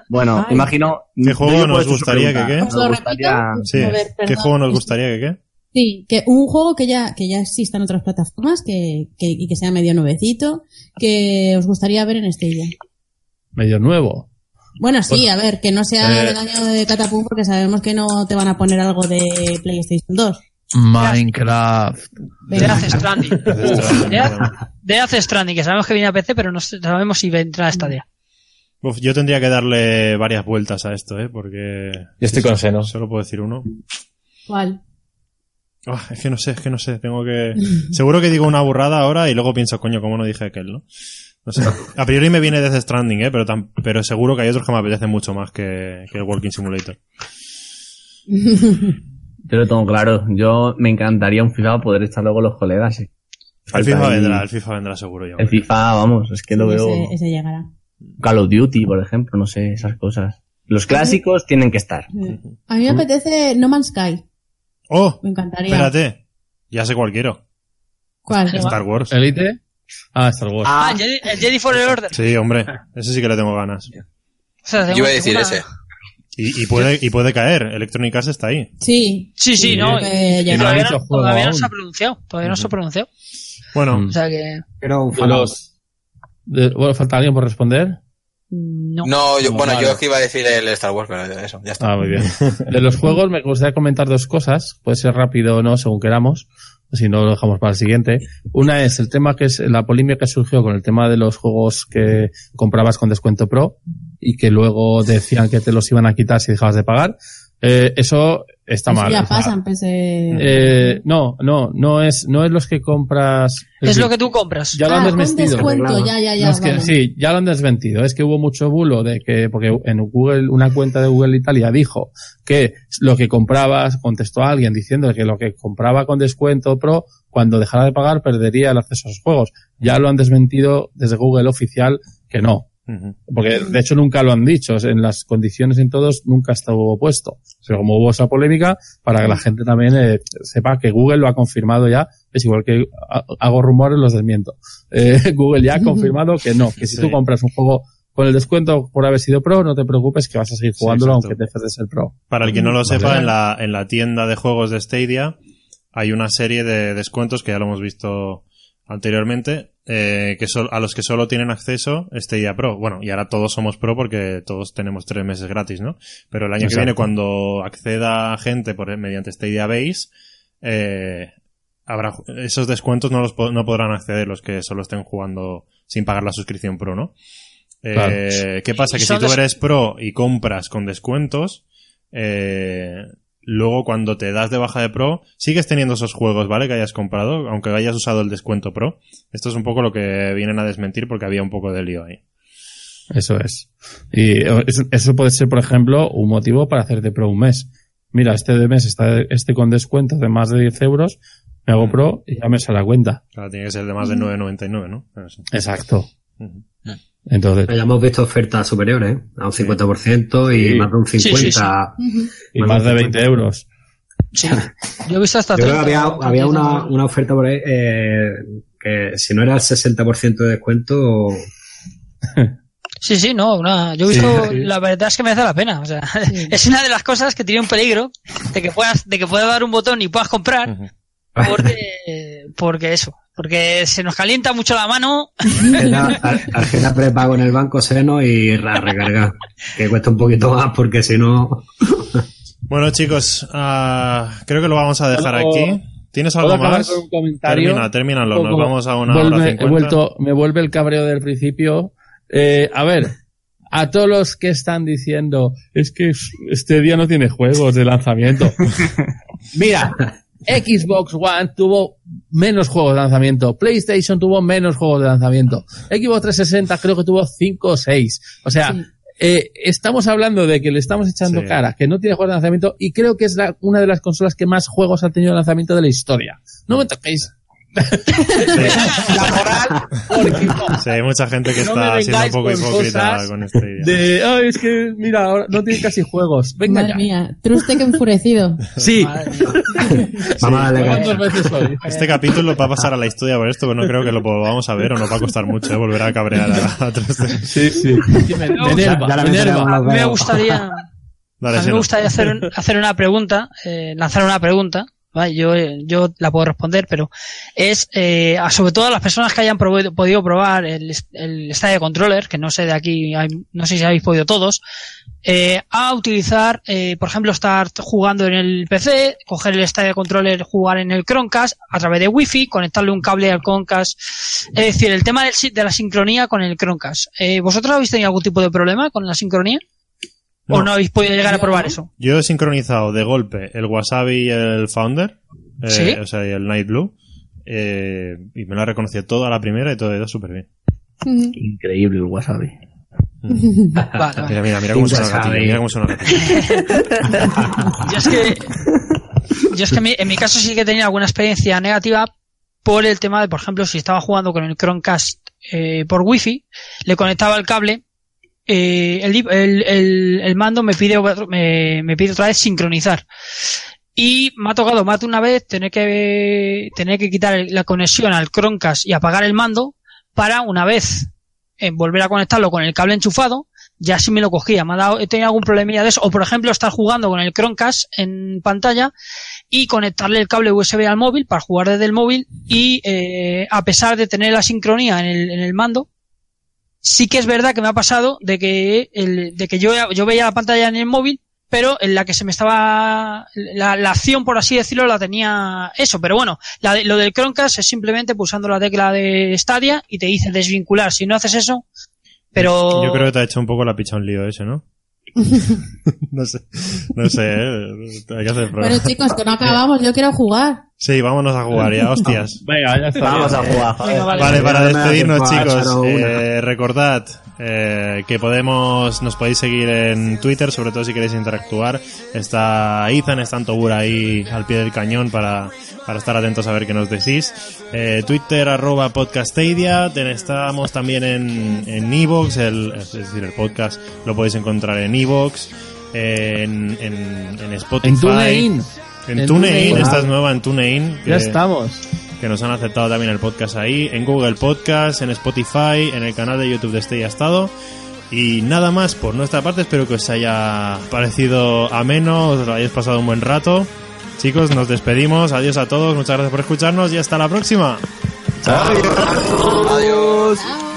Bueno,
Ay.
imagino.
¿Qué juego nos gustaría que qué?
¿Os lo
Nos gustaría-?
Sí,
A ver,
¿qué juego nos gustaría que qué?
Sí, que un juego que ya, que ya exista en otras plataformas que, que, y que sea medio nuevecito, que os gustaría ver en este día.
Medio nuevo.
Bueno, sí, a ver, que no sea
eh,
del año de Catapum porque sabemos que no te van a poner algo de PlayStation 2.
Minecraft.
Death Stranding. Death Stranding, que sabemos que viene a PC, pero no sabemos si vendrá esta día.
Uf, yo tendría que darle varias vueltas a esto, ¿eh? Porque...
Yo estoy con Seno.
Solo puedo decir uno.
¿Cuál?
Ah, es que no sé, es que no sé. Tengo que. *laughs* Seguro que digo una burrada ahora y luego pienso, coño, ¿cómo no dije aquel, no? No sé. A priori me viene Death Stranding, ¿eh? Pero, tam- pero seguro que hay otros que me apetecen mucho más que, que el Walking Simulator. *laughs*
Yo lo tengo claro. Yo me encantaría un FIFA poder echar luego los colegas. eh.
El FIFA
ahí-
vendrá, el FIFA vendrá seguro yo.
El FIFA, vamos, es que lo veo.
Ese, ese llegará.
Call of Duty, por ejemplo, no sé, esas cosas. Los clásicos tienen que estar.
A mí me apetece No Man's Sky.
¡Oh!
Me encantaría.
Espérate. Ya sé cuál quiero.
¿Cuál?
Star Wars.
¿Elite? Ah, Star Wars.
Ah, el Jedi, Jedi Fallen Order.
Sí, hombre. Ese sí que le tengo ganas.
O sea,
Yo iba a decir
una-
ese.
Y, y puede, y puede caer. Electronic Arts está ahí.
Sí.
Sí, sí, no. y- todavía no, todavía se ha pronunciado. Todavía no se ha pronunciado.
Bueno,
Mm.
O sea que.
Pero
los... de- bueno, ¿falta alguien por responder?
No.
No, yo,
No,
bueno,
vale.
yo es que iba a decir el Star Wars, pero eso, ya está.
Ah, muy bien. *laughs* De los juegos me gustaría comentar dos cosas. Puede ser rápido o no, según queramos. Si no, lo dejamos para el siguiente. Una es el tema que es la polémica que surgió con el tema de los juegos que comprabas con descuento pro y que luego decían que te los iban a quitar si dejabas de pagar. Eh, eso está
Eso
mal.
ya
o sea,
pasan, pese...
eh, no, no, no es, no es los que compras.
Es lo que tú compras.
Ya lo han
ah,
desmentido.
descuento, ya, ya, ya.
No, es que, sí, ya lo han desmentido. Es que hubo mucho bulo de que, porque en Google, una cuenta de Google Italia dijo que lo que comprabas, contestó a alguien diciendo que lo que compraba con descuento pro, cuando dejara de pagar perdería el acceso a esos juegos. Ya lo han desmentido desde Google oficial que no. Porque de hecho nunca lo han dicho, en las condiciones en todos nunca estuvo puesto. Pero como hubo esa polémica, para que la gente también eh, sepa que Google lo ha confirmado ya, es igual que ha- hago rumores, los desmiento. Eh, *laughs* Google ya ha confirmado que no, que si
Sí.
tú compras un juego con el descuento por haber sido pro, no te preocupes que vas a seguir jugándolo aunque dejes de ser pro.
Para el que no lo
Vale.
sepa, en la, en la tienda de juegos de Stadia hay una serie de descuentos que ya lo hemos visto anteriormente, eh, que sol- a los que solo tienen acceso Stadia Pro. Bueno, y ahora todos somos Pro porque todos tenemos tres meses gratis, ¿no? Pero el año que viene, cuando acceda gente por, mediante Stadia Base, eh, habrá esos descuentos no los po- no podrán acceder los que solo estén jugando sin pagar la suscripción pro, ¿no? Eh,
Claro.
¿Qué pasa? Que si tú eres pro y compras con descuentos, eh, luego cuando te das de baja de pro, sigues teniendo esos juegos, ¿vale? Que hayas comprado, aunque hayas usado el descuento pro. Esto es un poco lo que vienen a desmentir porque había un poco de lío ahí.
Eso es. Y eso, puede ser, por ejemplo, un motivo para hacerte pro un mes. Mira, este de mes está este con descuento de más de 10 euros, me hago pro y ya me sale la cuenta.
Claro, tiene que ser de más de 9.99, ¿no?
Exacto. Entonces,
Ya hemos visto ofertas superiores, ¿eh? a un 50% y
Sí.
más de un
Sí, sí,
50%.
y más de 20 euros.
Sí. Yo he visto hasta
Yo creo que
30,
había, había
30
una,
euros.
una oferta por ahí eh, que si no era el 60% de descuento,
Sí, sí, no, nada. Yo he visto,
Sí, sí.
la verdad es que merece la pena. O sea, *laughs* es una de las cosas que tiene un peligro de que puedas, de que puedas dar un botón y puedas comprar, porque, porque eso, porque se nos calienta mucho la mano.
tarjeta prepago en el banco seno y la recarga, que cuesta un poquito más porque si no...
Bueno, chicos, ah, creo que lo vamos a dejar
¿Puedo-
aquí. ¿Tienes
¿Puedo
algo más?
con un comentario?
Termina, termínalo. Nos vamos a una hora
he vuelto, me vuelve el cabreo del principio. Eh, a ver, a todos los que están diciendo, es que este día no tiene juegos de lanzamiento. *laughs* Mira, Xbox One tuvo menos juegos de lanzamiento, PlayStation tuvo menos juegos de lanzamiento, Xbox 360 creo que tuvo 5 o 6. O sea, eh, estamos hablando de que le estamos echando
Sí.
cara, que no tiene juegos de lanzamiento y creo que es la- una de las consolas que más juegos ha tenido de lanzamiento de la historia. No me toquéis. La moral, porque no.
Sí, hay mucha gente que
No
está siendo un poco
con
hipócrita con este.
De, ay, es que, mira, ahora no tiene casi juegos. Venga
Madre
ya.
mía, Truste que enfurecido.
Sí.
Vamos a darle
¿Cuántas
caña.
veces hoy?
Este capítulo va a pasar a la historia por esto, pero no creo que lo volvamos a ver o nos va a hacer mucho, ¿eh? Volver a cabrear a, a.
Sí, sí. Me, me me
me gustaría,
Dale,
a mí me gustaría hacer, hacer una pregunta, eh, lanzar una pregunta. ¿Vale? Yo, yo la puedo responder, pero es eh, a sobre todo a las personas que hayan probo- podido probar el, el Stadia Controller, que no sé de aquí, hay- no sé si habéis podido todos, eh, a utilizar, eh, por ejemplo, estar jugando en el PC, coger el Stadia Controller, jugar en el Chromecast a través de Wi-Fi, conectarle un cable al Chromecast. Es decir, el tema del de la sincronía con el Chromecast. Eh, ¿Vosotros habéis tenido algún tipo de problema con la sincronía? ¿O
No.
no habéis podido llegar a probar eso?
Yo he sincronizado de golpe el Wasabi y el Founder, eh,
¿Sí?
o sea, y el Night Blue, eh, y me lo ha reconocido todo a la primera y todo ha ido súper bien.
Increíble el wasabi. *laughs*
Vale, vale.
Mira, mira, mira cómo suena gatillo, mira cómo suena el gatillo. *laughs*
Yo es que, yo es que mi- en mi caso sí que he tenido alguna experiencia negativa por el tema de, por ejemplo, si estaba jugando con el Chromecast eh, por Wi-Fi, le conectaba el cable, eh, el, el, el- el mando me pide, me, me pide otra vez sincronizar. Y me ha tocado más de una vez tener que, tener que quitar la conexión al Chromecast y apagar el mando para una vez eh, volver a conectarlo con el cable enchufado, ya sí me lo cogía. Me ha dado, he tenido algún problemilla de eso. O por ejemplo, estar jugando con el Chromecast en pantalla y conectarle el cable USB al móvil para jugar desde el móvil y eh, a pesar de tener la sincronía en el, en el mando, sí que es verdad que me ha pasado de que, el, de que yo, yo veía la pantalla en el móvil, pero en la que se me estaba, la, la acción, por así decirlo, la tenía eso. Pero bueno, la de- lo del Chromecast es simplemente pulsando la tecla de Stadia y te dice desvincular. Si no haces eso, pero...
Yo creo que te ha hecho un poco la picha un lío ese, ¿no? *laughs* *laughs* no sé, no sé, ¿eh? hay que hacer
Bueno,
pruebas.
chicos, que no acabamos, yo quiero jugar.
Sí, vámonos a jugar ya, *laughs* hostias.
Venga, ya está.
Vamos
bien.
a jugar.
Venga, vale.
Vale, para despedirnos, chicos, eh, recordad eh, que podemos, nos podéis seguir en Twitter, sobre todo si queréis interactuar. Está Ethan, está Antobura ahí al pie del cañón para, para estar atentos a ver qué nos decís. Eh, Twitter, arroba podcastadia. Estamos también en, en Evox, el, es decir, el podcast lo podéis encontrar en Evox, en, en, en Spotify.
En TuneIn.
En
En
TuneIn,
TuneIn.
esta es nueva en TuneIn.
Ya
que-
estamos.
que nos han aceptado también el podcast ahí, en Google Podcast, en Spotify, en el canal de YouTube de Este Ya Estado. Y nada más por nuestra parte, espero que os haya parecido ameno, os lo hayáis pasado un buen rato. Chicos, nos despedimos, adiós a todos, muchas gracias por escucharnos y hasta la próxima.
Adiós.
Chao.